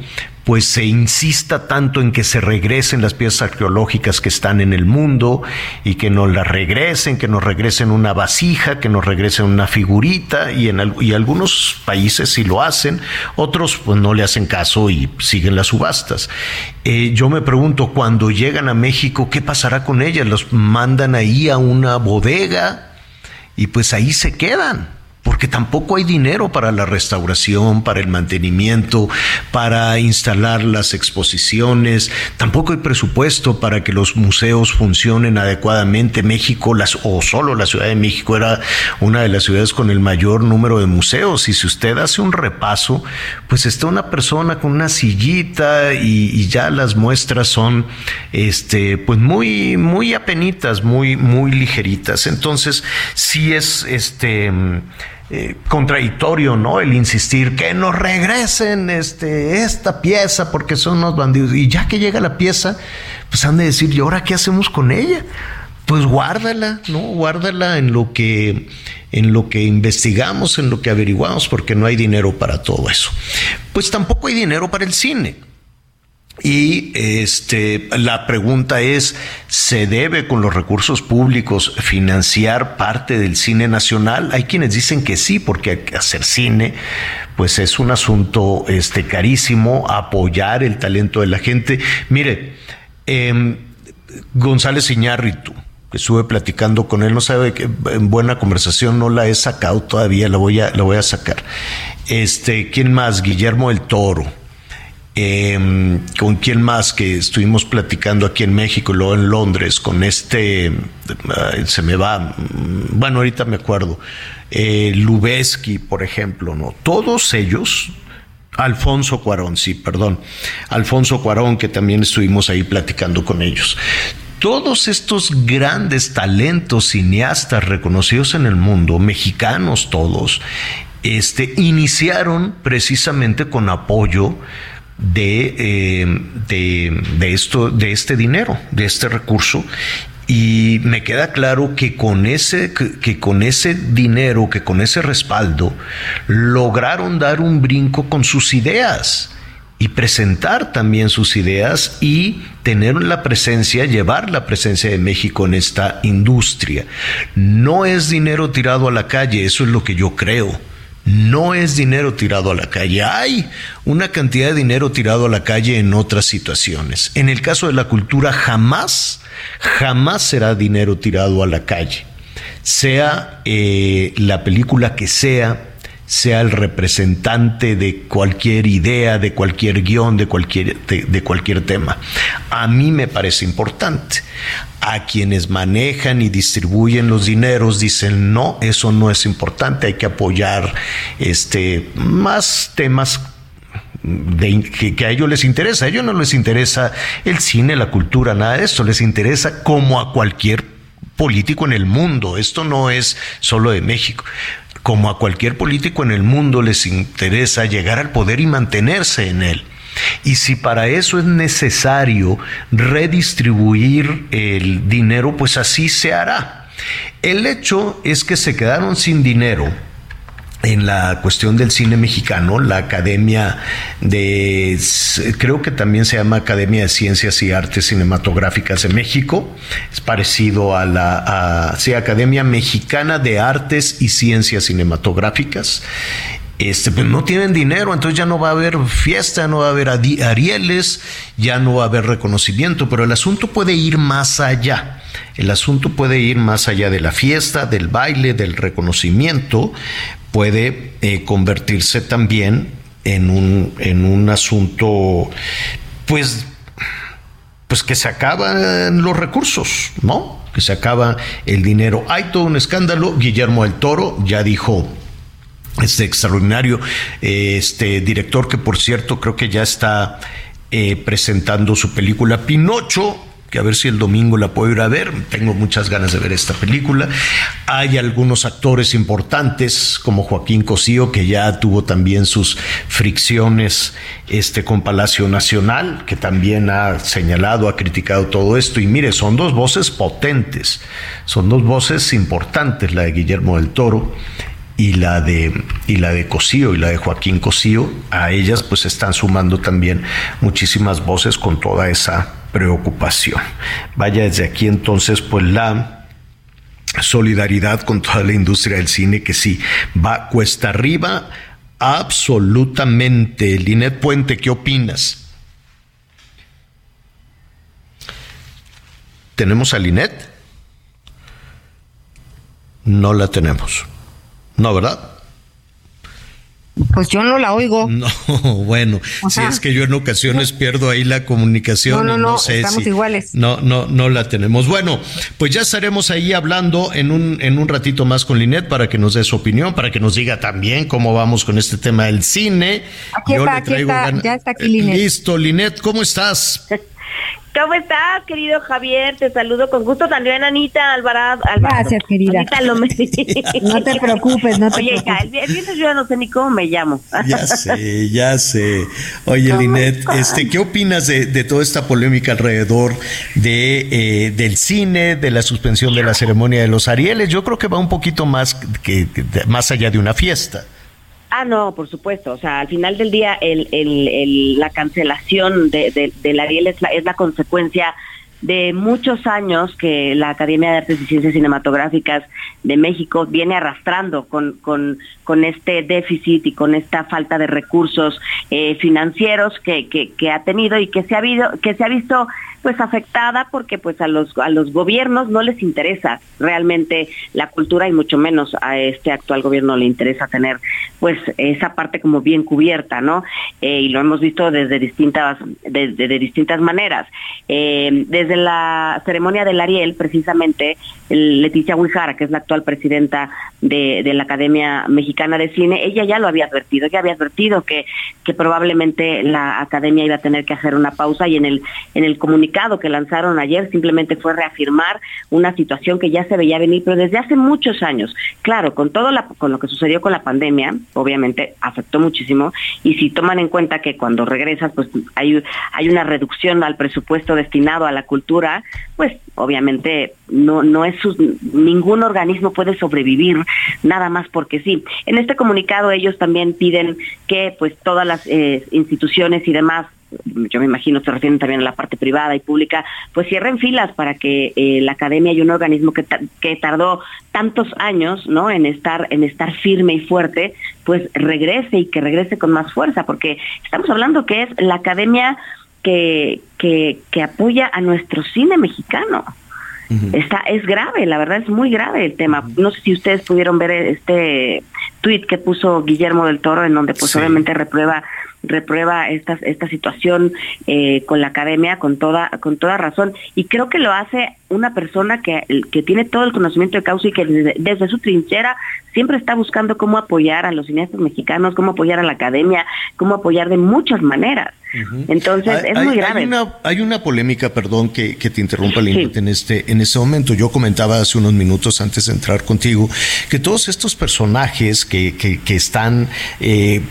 pues se insista tanto en que se regresen las piezas arqueológicas que están en el mundo y que nos las regresen, que nos regresen una vasija, que nos regresen una figurita y en y algunos países sí lo hacen, otros pues no le hacen caso y siguen las subastas. Eh, yo me pregunto, cuando llegan a México, ¿qué pasará con ellas? ¿Los mandan ahí a una bodega? Y pues ahí se quedan porque tampoco hay dinero para la restauración, para el mantenimiento, para instalar las exposiciones, tampoco hay presupuesto para que los museos funcionen adecuadamente. México, las, o solo la Ciudad de México, era una de las ciudades con el mayor número de museos. Y si usted hace un repaso, pues está una persona con una sillita y, ya las muestras son este, pues muy, muy apenitas, muy, muy ligeritas. Entonces, sí es este eh, contradictorio, ¿no? El insistir que nos regresen este, esta pieza porque son unos bandidos. Y ya que llega la pieza, pues han de decir, ¿y ahora qué hacemos con ella? Pues guárdala, ¿no? Guárdala en lo que en lo que investigamos, en lo que averiguamos, porque no hay dinero para todo eso. Pues tampoco hay dinero para el cine. Y este, la pregunta es, ¿se debe con los recursos públicos financiar parte del cine nacional? Hay quienes dicen que sí, porque hacer cine pues es un asunto este, carísimo, apoyar el talento de la gente. Mire, eh, González Iñárritu, que estuve platicando con él, no sabe que en buena conversación no la he sacado todavía, la voy a, la voy a sacar. Este, ¿quién más? Guillermo el Toro Em, con quién más que estuvimos platicando aquí en México y luego en Londres, con este, se me va, mm, bueno, ahorita me acuerdo, eh, Lubeski, por ejemplo, ¿no? Todos ellos, Alfonso Cuarón, sí, perdón, Alfonso Cuarón, que también estuvimos ahí platicando con ellos. Todos estos grandes talentos cineastas reconocidos en el mundo, mexicanos todos, este, iniciaron precisamente con apoyo eh, de, de, esto, de este dinero, de este recurso. Y me queda claro que con ese, que, con ese dinero, que con ese respaldo, lograron dar un brinco con sus ideas y presentar también sus ideas y tener la presencia, llevar la presencia de México en esta industria. No es dinero tirado a la calle, eso es lo que yo creo no es dinero tirado a la calle. Hay una cantidad de dinero tirado a la calle en otras situaciones. En el caso de la cultura, jamás, jamás será dinero tirado a la calle. Sea eh, la película que sea, sea el representante de cualquier idea, de cualquier guion, de cualquier, de, cualquier tema. A mí me parece importante. A quienes manejan y distribuyen los dineros dicen, no, eso no es importante, hay que apoyar este, más temas que, que, a ellos les interesa. A ellos no les interesa el cine, la cultura, nada de eso. Les interesa como a cualquier político en el mundo. Esto no es solo de México como a cualquier político en el mundo les interesa llegar al poder y mantenerse en él. Y si para eso es necesario redistribuir el dinero, pues así se hará. El hecho es que se quedaron sin dinero en la cuestión del cine mexicano, la Academia de, creo que también se llama Academia de Ciencias y Artes Cinematográficas de México, es parecido a la Academia Mexicana de Artes y Ciencias Cinematográficas. Este, pues no tienen dinero, entonces ya no va a haber fiesta, no va a haber arieles, ya no va a haber reconocimiento, pero el asunto puede ir más allá. El asunto puede ir más allá de la fiesta, del baile, del reconocimiento, puede eh, convertirse también en un, en un asunto, pues, pues que se acaban los recursos, ¿no? Que se acaba el dinero. Hay todo un escándalo. Guillermo del Toro ya dijo este extraordinario este director que por cierto creo que ya está eh, presentando su película Pinocho que a ver si el domingo la puedo ir a ver. Tengo muchas ganas de ver esta película. Hay algunos actores importantes, como Joaquín Cosío, que ya tuvo también sus fricciones este, con Palacio Nacional, que también ha señalado, ha criticado todo esto. Y mire, son dos voces potentes, son dos voces importantes, la de Guillermo del Toro y la de y la de Cosío y la de Joaquín Cosío a ellas pues están sumando también muchísimas voces con toda esa preocupación. Vaya desde aquí entonces pues la solidaridad con toda la industria del cine que sí va cuesta arriba absolutamente. Linet Puente, ¿qué opinas? ¿Tenemos a Linet? No la tenemos. No, ¿verdad? Pues yo no la oigo. *laughs* No, bueno, si es que yo en ocasiones pierdo ahí la comunicación. No, no, no, sé estamos iguales. No, no, no la tenemos. Bueno, pues ya estaremos ahí hablando en un, en un ratito más con Linet para que nos dé su opinión, para que nos diga también cómo vamos con este tema del cine. Aquí está, aquí está, ya está aquí Linet. Listo, Linet, ¿cómo estás? ¿Cómo estás, querido Javier? Te saludo con gusto también, Anita Alvarado. Gracias, querida. Anita *laughs* No te preocupes, no te Oye, preocupes. el viernes yo no sé ni cómo me llamo. Ya sé, ya sé. Oye, Linet, este, ¿qué opinas de, de, toda esta polémica alrededor de, eh, del cine, de la suspensión de la ceremonia de los Arieles? Yo creo que va un poquito más, que, más allá de una fiesta. Ah, no, por supuesto. O sea, al final del día, la cancelación de, de, del Ariel es la, consecuencia de muchos años que la Academia de Artes y Ciencias Cinematográficas de México viene arrastrando con, este déficit y con esta falta de recursos eh, financieros que, ha tenido y que se ha visto pues afectada porque pues a los a los gobiernos no les interesa realmente la cultura y mucho menos a este actual gobierno le interesa tener pues esa parte como bien cubierta no eh, y lo hemos visto desde distintas de, de, distintas maneras. Eh, desde la ceremonia del Ariel precisamente Leticia Huijara que es la actual presidenta de, la Academia Mexicana de Cine ella ya lo había advertido ya había advertido que probablemente la academia iba a tener que hacer una pausa y en el comunicado que lanzaron ayer simplemente fue reafirmar una situación que ya se veía venir, pero desde hace muchos años. Claro, con todo con lo que sucedió con la pandemia, obviamente afectó muchísimo, y si toman en cuenta que cuando regresas, pues hay, hay una reducción al presupuesto destinado a la cultura, pues obviamente no, no es ningún organismo puede sobrevivir nada más porque sí. En este comunicado ellos también piden que pues todas las eh, instituciones y demás yo me imagino se refieren también a la parte privada y pública, pues cierren filas para que eh, la academia y un organismo que, que tardó tantos años, ¿no? En estar en estar firme y fuerte, pues regrese y que regrese con más fuerza, porque estamos hablando que es la academia que, que apoya a nuestro cine mexicano. Está, es grave, la verdad es muy grave el tema. No sé si ustedes pudieron ver este tweet que puso Guillermo del Toro, en donde pues sí. obviamente reprueba reprueba esta esta situación eh, con la academia con toda con toda razón y creo que lo hace una persona que, que tiene todo el conocimiento de causa y que desde, desde, su trinchera siempre está buscando cómo apoyar a los cineastas mexicanos, cómo apoyar a la academia, cómo apoyar de muchas maneras. Uh -huh. Entonces, hay, es muy hay, grave. Hay una, hay una polémica, perdón, que, que te interrumpa, Lindit, sí. en, este, en este momento. Yo comentaba hace unos minutos antes de entrar contigo que todos estos personajes que, que, que están eh,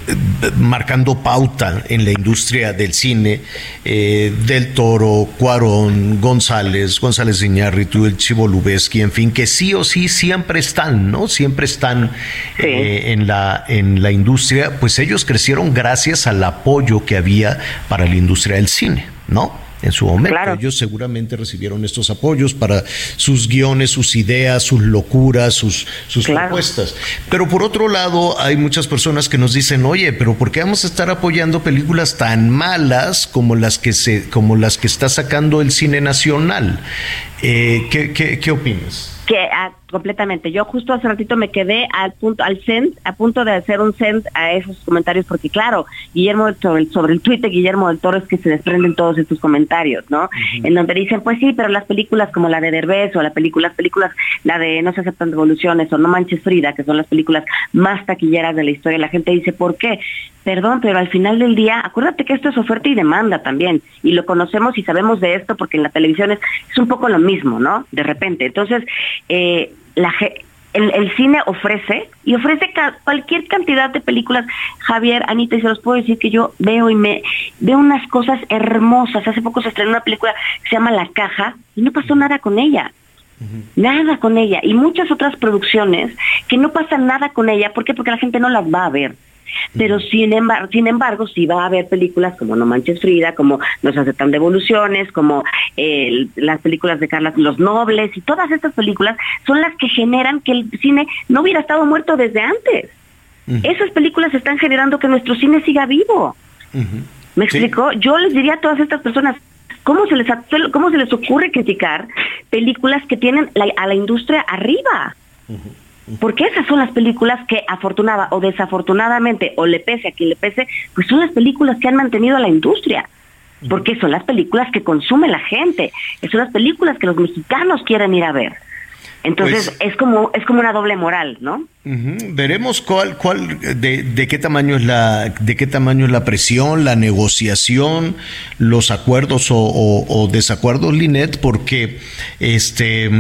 marcando pauta en la industria del cine, eh, del Toro, Cuarón, González, González Iñárritu, el Chivo Lubeski, en fin, que sí o sí siempre están, ¿no? Siempre están sí. eh, en, la, en la industria, pues ellos crecieron gracias al apoyo que había para la industria del cine, ¿no? En su momento, claro. ellos seguramente recibieron estos apoyos para sus guiones, sus ideas, sus locuras, sus, sus claro. propuestas. Pero por otro lado, hay muchas personas que nos dicen, oye, pero ¿por qué vamos a estar apoyando películas tan malas como las que se, como las que está sacando el cine nacional? Eh, ¿qué, qué, ¿Qué opinas? que a, completamente yo justo hace ratito me quedé al punto al send a punto de hacer un send a esos comentarios porque claro Guillermo sobre el, sobre el tweet de Guillermo del Toro es que se desprenden todos estos comentarios no uh -huh. en donde dicen pues sí pero las películas como la de Derbez o la película las películas la de no se aceptan devoluciones o no manches Frida que son las películas más taquilleras de la historia la gente dice por qué perdón, pero al final del día, acuérdate que esto es oferta y demanda también, y lo conocemos y sabemos de esto porque en la televisión es, es un poco lo mismo, ¿no? De repente. Entonces, eh, la, el, el, cine ofrece, y ofrece ca cualquier cantidad de películas, Javier, Anita, y se los puedo decir que yo veo y me veo unas cosas hermosas. Hace poco se estrenó una película que se llama La Caja, y no pasó nada con ella. Uh -huh. Nada con ella. Y muchas otras producciones que no pasa nada con ella. ¿Por qué? Porque la gente no las va a ver pero sin embargo, sin embargo sí va a haber películas como No Manches Frida, como Nos aceptan devoluciones, como eh, las películas de Carla Los Nobles y todas estas películas son las que generan que el cine no hubiera estado muerto desde antes. Uh -huh. Esas películas están generando que nuestro cine siga vivo. Uh -huh. ¿Me explico? Sí. Yo les diría a todas estas personas, ¿cómo se les, cómo se les ocurre criticar películas que tienen la, a la industria arriba? Porque esas son las películas que afortunada o desafortunadamente, o le pese a quien le pese, pues son las películas que han mantenido a la industria. Porque son las películas que consume la gente, son las películas que los mexicanos quieren ir a ver. Entonces Pues es como es como una doble moral, ¿no? Ujú. Veremos cuál, cuál, de, de qué tamaño es la, de qué tamaño es la presión, la negociación, los acuerdos o, o- o desacuerdos, Linet, porque este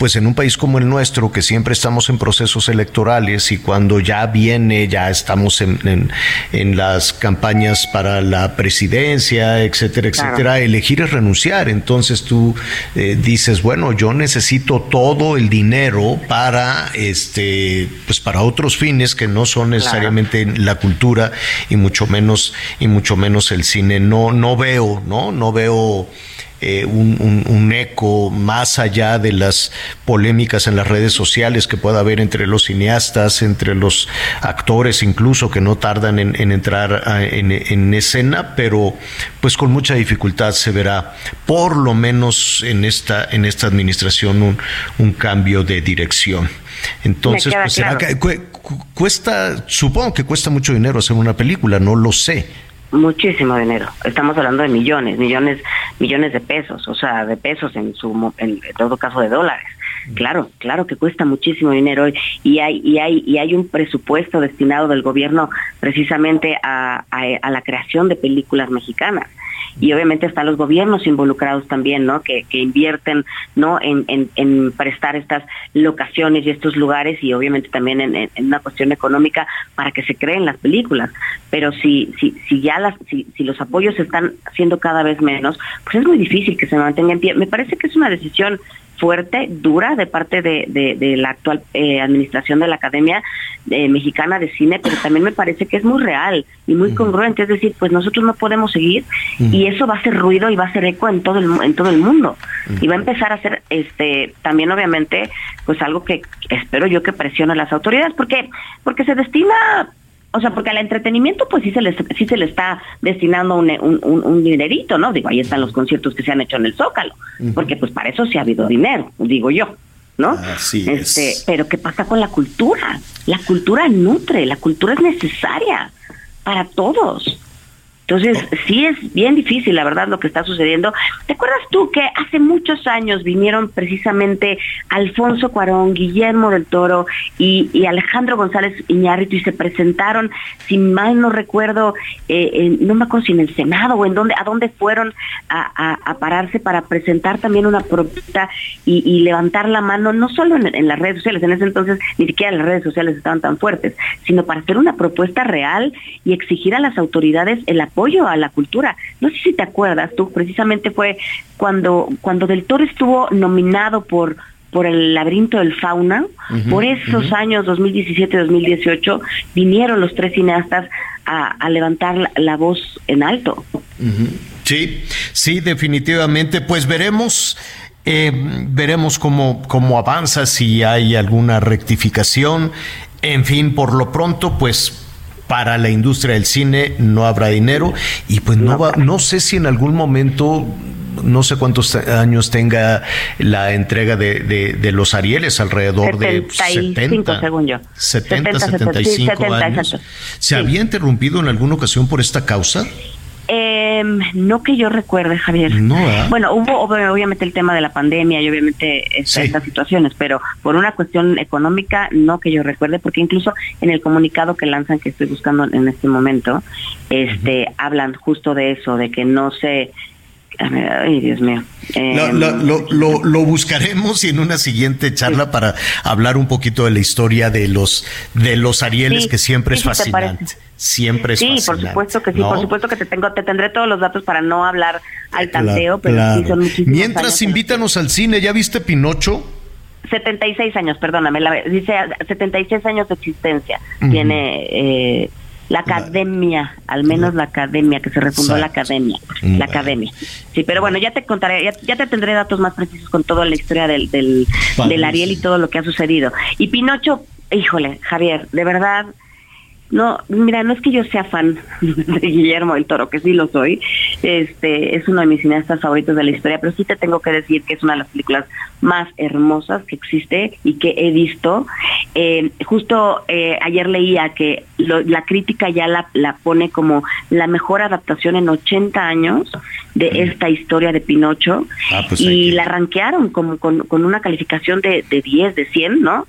pues en un país como el nuestro, que siempre estamos en procesos electorales y cuando ya viene, ya estamos en, en- en las campañas para la presidencia, etcétera, Claro. etcétera, elegir es renunciar. Entonces tú eh, dices, bueno, yo necesito todo el dinero para este, pues para otros fines que no son necesariamente la cultura y mucho menos y mucho menos el cine. No, no veo, no, no veo. Eh, un, un- un eco más allá de las polémicas en las redes sociales que pueda haber entre los cineastas, entre los actores incluso que no tardan en, en entrar a- en, en escena, pero pues con mucha dificultad se verá por lo menos en esta, en esta administración un, un cambio de dirección. Entonces, pues será claro. que cu- cu- cuesta, supongo que cuesta mucho dinero hacer una película, no lo sé. Muchísimo dinero. Estamos hablando de millones, millones, millones de pesos, o sea, de pesos en su, en todo caso de dólares. Claro, claro que cuesta muchísimo dinero y hay y hay y hay un presupuesto destinado del gobierno precisamente a, a, a la creación de películas mexicanas y obviamente están los gobiernos involucrados también, ¿no? Que, que invierten, ¿no? En, en, en prestar estas locaciones y estos lugares y obviamente también en, en- una cuestión económica para que se creen las películas. Pero si, si, si ya las, si, si los apoyos están siendo cada vez menos, pues es muy difícil que se mantenga en pie. Me parece que es una decisión fuerte, dura de parte de, de- de la actual eh, administración de la Academia eh, Mexicana de Cine, pero también me parece que es muy real y muy congruente. Es decir, pues nosotros no podemos seguir y eso va a hacer ruido y va a hacer eco en todo el, en todo el mundo. Y va a empezar a hacer este también obviamente pues algo que espero yo que presione a las autoridades porque porque se destina o sea, porque al entretenimiento pues sí se les sí se le está destinando un, un, un- un dinerito, ¿no? Digo, ahí están los conciertos que se han hecho en el Zócalo, porque pues para eso sí ha habido dinero, digo yo, ¿no? Así este, pero ¿qué pasa con la cultura? La cultura nutre, la cultura es necesaria para todos. Entonces, sí es bien difícil, la verdad, lo que está sucediendo. ¿Te acuerdas tú que hace muchos años vinieron precisamente Alfonso Cuarón, Guillermo del Toro y, y Alejandro González Iñárritu y se presentaron, si mal no recuerdo, eh, en- no me acuerdo si en el Senado o en dónde, a dónde fueron a, a- a pararse para presentar también una propuesta y, y levantar la mano, no solo en, en las redes sociales, en ese entonces ni siquiera las redes sociales estaban tan fuertes, sino para hacer una propuesta real y exigir a las autoridades el apoyo a la cultura. No sé si te acuerdas, tú precisamente fue cuando, cuando Del Toro estuvo nominado por por el laberinto del fauna, Ujú, por esos ujú. años 2017-2018 vinieron los tres cineastas a, a levantar la, la voz en alto. Sí, sí, definitivamente. Pues veremos, eh, veremos cómo, cómo avanza, si hay alguna rectificación. En fin, por lo pronto, pues para la industria del cine no habrá dinero y pues no va, no sé si en algún momento no sé cuántos años tenga la entrega de, de- de los Arieles, alrededor de 75 70, según yo. 70, 70, 75 sí, 70, años. exacto. ¿Se había interrumpido en alguna ocasión por esta causa? Eh, no que yo recuerde, Javier. No. Bueno, hubo ob- obviamente el tema de la pandemia y obviamente esta- Sí. estas situaciones, pero por una cuestión económica, no que yo recuerde, porque incluso en el comunicado que lanzan, que estoy buscando en este momento, este, hablan justo de eso, de que no se... Ay, Dios mío. Eh, Lo, lo- lo- lo- lo buscaremos y en una siguiente charla para hablar un poquito de la historia de los de los Arieles, Sí, que siempre sí, es sí, fascinante. Siempre es sí, por fascinante. supuesto que sí, ¿no? por supuesto que te tengo, te tendré todos los datos para no hablar al Claro, tanteo, pero claro. sí son muchísimos Mientras invítanos al cine, ¿ya viste Pinocho? 76 años, perdóname, la, dice 76 años de existencia. Ujú. Tiene eh, la academia, al menos la academia, que se refundó la academia. Mm, La academia. Sí, pero bueno, ya te contaré, ya, ya te tendré datos más precisos con toda la historia del, del, del Ariel y todo lo que ha sucedido. Y Pinocho, híjole, Javier, de verdad, no, mira, no es que yo sea fan *laughs* de Guillermo del Toro, que sí lo soy, este, es uno de mis cineastas favoritos de la historia, pero sí te tengo que decir que es una de las películas más hermosas que existe y que he visto. Eh, justo eh, ayer leía que la crítica ya la, la, pone como la mejor adaptación en 80 años de esta historia de Pinocho ah, pues y la ranquearon como con, una calificación de, de 10, de 100, ¿no?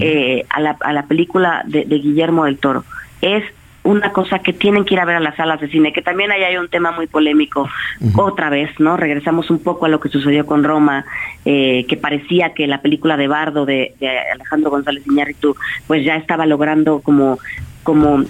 Eh, a, la, a la película de, de Guillermo del Toro. Es una cosa que tienen que ir a ver a las salas de cine, que también ahí hay un tema muy polémico otra vez, ¿no? Regresamos un poco a lo que sucedió con Roma, eh, que parecía que la película de Bardo de, Alejandro González Iñárritu, pues ya estaba logrando como como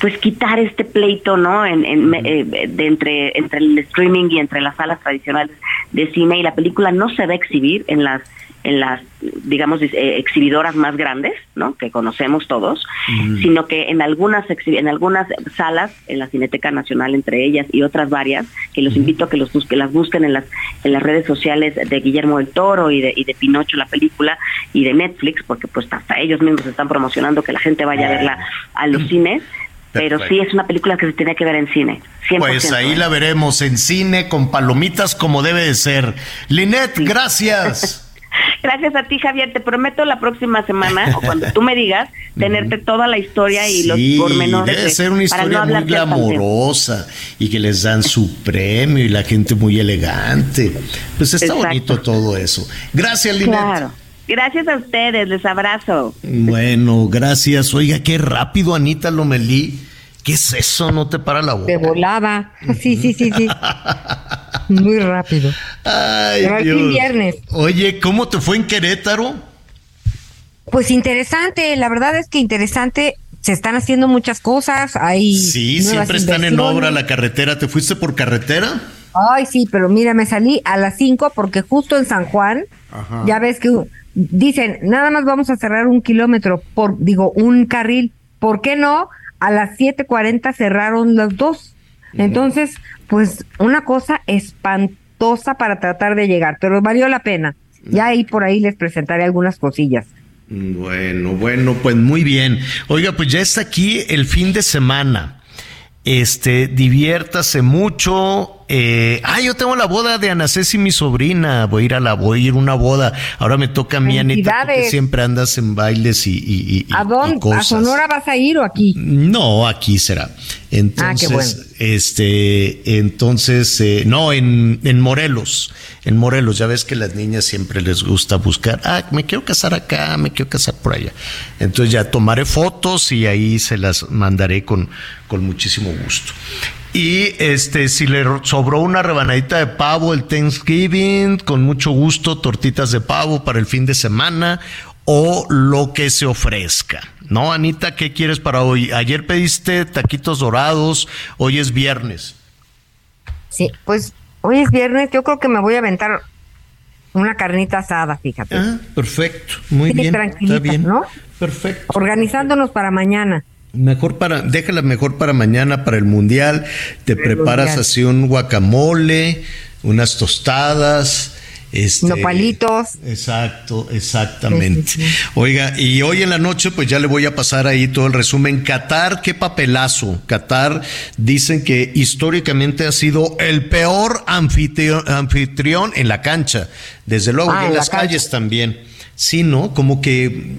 pues quitar este pleito no en, eh, de entre entre el streaming y entre las salas tradicionales de cine y la película no se va a exhibir en las en las, digamos, eh, exhibidoras más grandes, ¿no? Que conocemos todos, mm. sino que en algunas en algunas salas, en la Cineteca Nacional entre ellas y otras varias, que los invito a que los busquen, las busquen en las en las redes sociales de Guillermo del Toro y de, y de Pinocho la película y de Netflix, porque pues hasta ellos mismos están promocionando que la gente vaya a verla a los mm. cines. Pero sí es una película que se tiene que ver en cine. Pues ahí la veremos en cine con palomitas como debe de ser. Linet, gracias. *laughs* *laughs* Gracias a ti, Javier. Te prometo la próxima semana, o cuando tú me digas, *laughs* tenerte toda la historia y los pormenores. Debe ser una historia muy glamorosa y que les dan su premio y la gente muy elegante. Pues está bonito todo eso. Gracias. Claro. Gracias a ustedes, les abrazo. Bueno, gracias. Oiga, qué rápido, Anita Lomelí. ¿Qué es eso? No te para la boca. De volada. Sí, sí, sí, sí. *laughs* Muy rápido. Ay, Dios. viernes. Oye, ¿cómo te fue en Querétaro? Pues interesante, la verdad es que interesante. Se están haciendo muchas cosas. Hay sí, siempre están en obra la carretera. ¿Te fuiste por carretera? Ay, sí, pero mira, me salí a las 5 porque justo en San Juan, ya ves que dicen, nada más vamos a cerrar un kilómetro, por, digo, un carril. ¿Por qué no? A las 7.40 cerraron los dos. Entonces, pues una cosa espantosa para tratar de llegar, pero valió la pena. Ya ahí por ahí les presentaré algunas cosillas. Bueno, bueno, pues muy bien. Oiga, pues ya está aquí el fin de semana. Este, diviértase mucho, eh, ah, yo tengo la boda de Ana Ceci, mi sobrina. Voy a ir a la, voy a ir a una boda. Ahora me toca a mí, Anita, que siempre andas en bailes y, y, ¿A dónde? ¿A Sonora vas a ir o aquí? No, aquí será. Entonces, ah, este, entonces, eh, no, en, en Morelos. En Morelos, ya ves que las niñas siempre les gusta buscar, ah, me quiero casar acá, me quiero casar por allá. Entonces ya tomaré fotos y ahí se las mandaré con, con muchísimo gusto. Y este, si le sobró una rebanadita de pavo el Thanksgiving, con mucho gusto, tortitas de pavo para el fin de semana o lo que se ofrezca. ¿No, Anita? ¿Qué quieres para hoy? Ayer pediste taquitos dorados, hoy es viernes. Sí, pues hoy es viernes, yo creo que me voy a aventar una carnita asada, fíjate. Ah, perfecto, muy bien. Está bien, ¿no? Perfecto. Organizándonos para mañana. Mejor para, déjala mejor para mañana, para el mundial. Te preparas así un guacamole, unas tostadas. Este, Nopalitos. Exacto, exactamente. Oiga, y hoy en la noche, pues ya le voy a pasar ahí todo el resumen. Qatar, qué papelazo. Qatar dicen que históricamente ha sido el peor anfitrión, en la cancha. Desde luego, ah, y en, las calles también. Sí, ¿no? Como que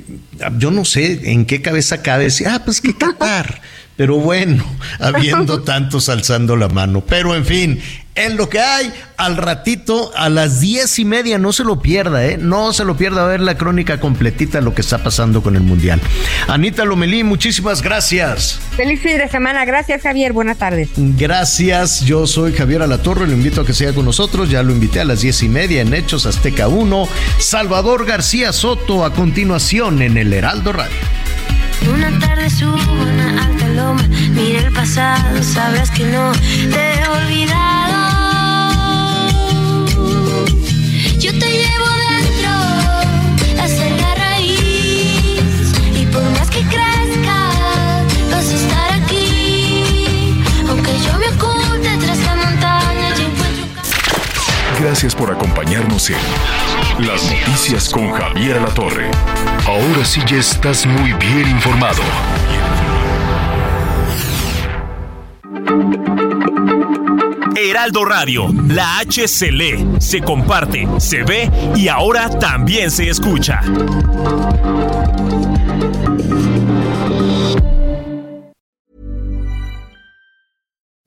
yo no sé en qué cabeza cabe decir, ah, pues que Qatar. Pero bueno, *laughs* habiendo tantos alzando la mano. Pero en fin, en lo que hay, al ratito, a las diez y media, no se lo pierda, ¿eh? No se lo pierda a ver la crónica completita de lo que está pasando con el Mundial. Anita Lomelí, muchísimas gracias. Feliz fin de semana, gracias Javier, buenas tardes. Gracias, yo soy Javier Alatorre, lo invito a que siga con nosotros, ya lo invité a las diez y media en Hechos Azteca 1. Salvador García Soto a continuación en el Heraldo Radio. Una tarde subo una alta loma, mira el pasado, sabes que no te he olvidado. Yo te llevo dentro, hasta la raíz, y por más que crezca, vas a estar aquí. Aunque yo me oculte tras la montaña, yo encuentro. Gracias por acompañarnos en las noticias con Javier La Torre. Ahora sí ya estás muy bien informado. Heraldo Radio, la H se lee, se comparte, se ve y ahora también se escucha.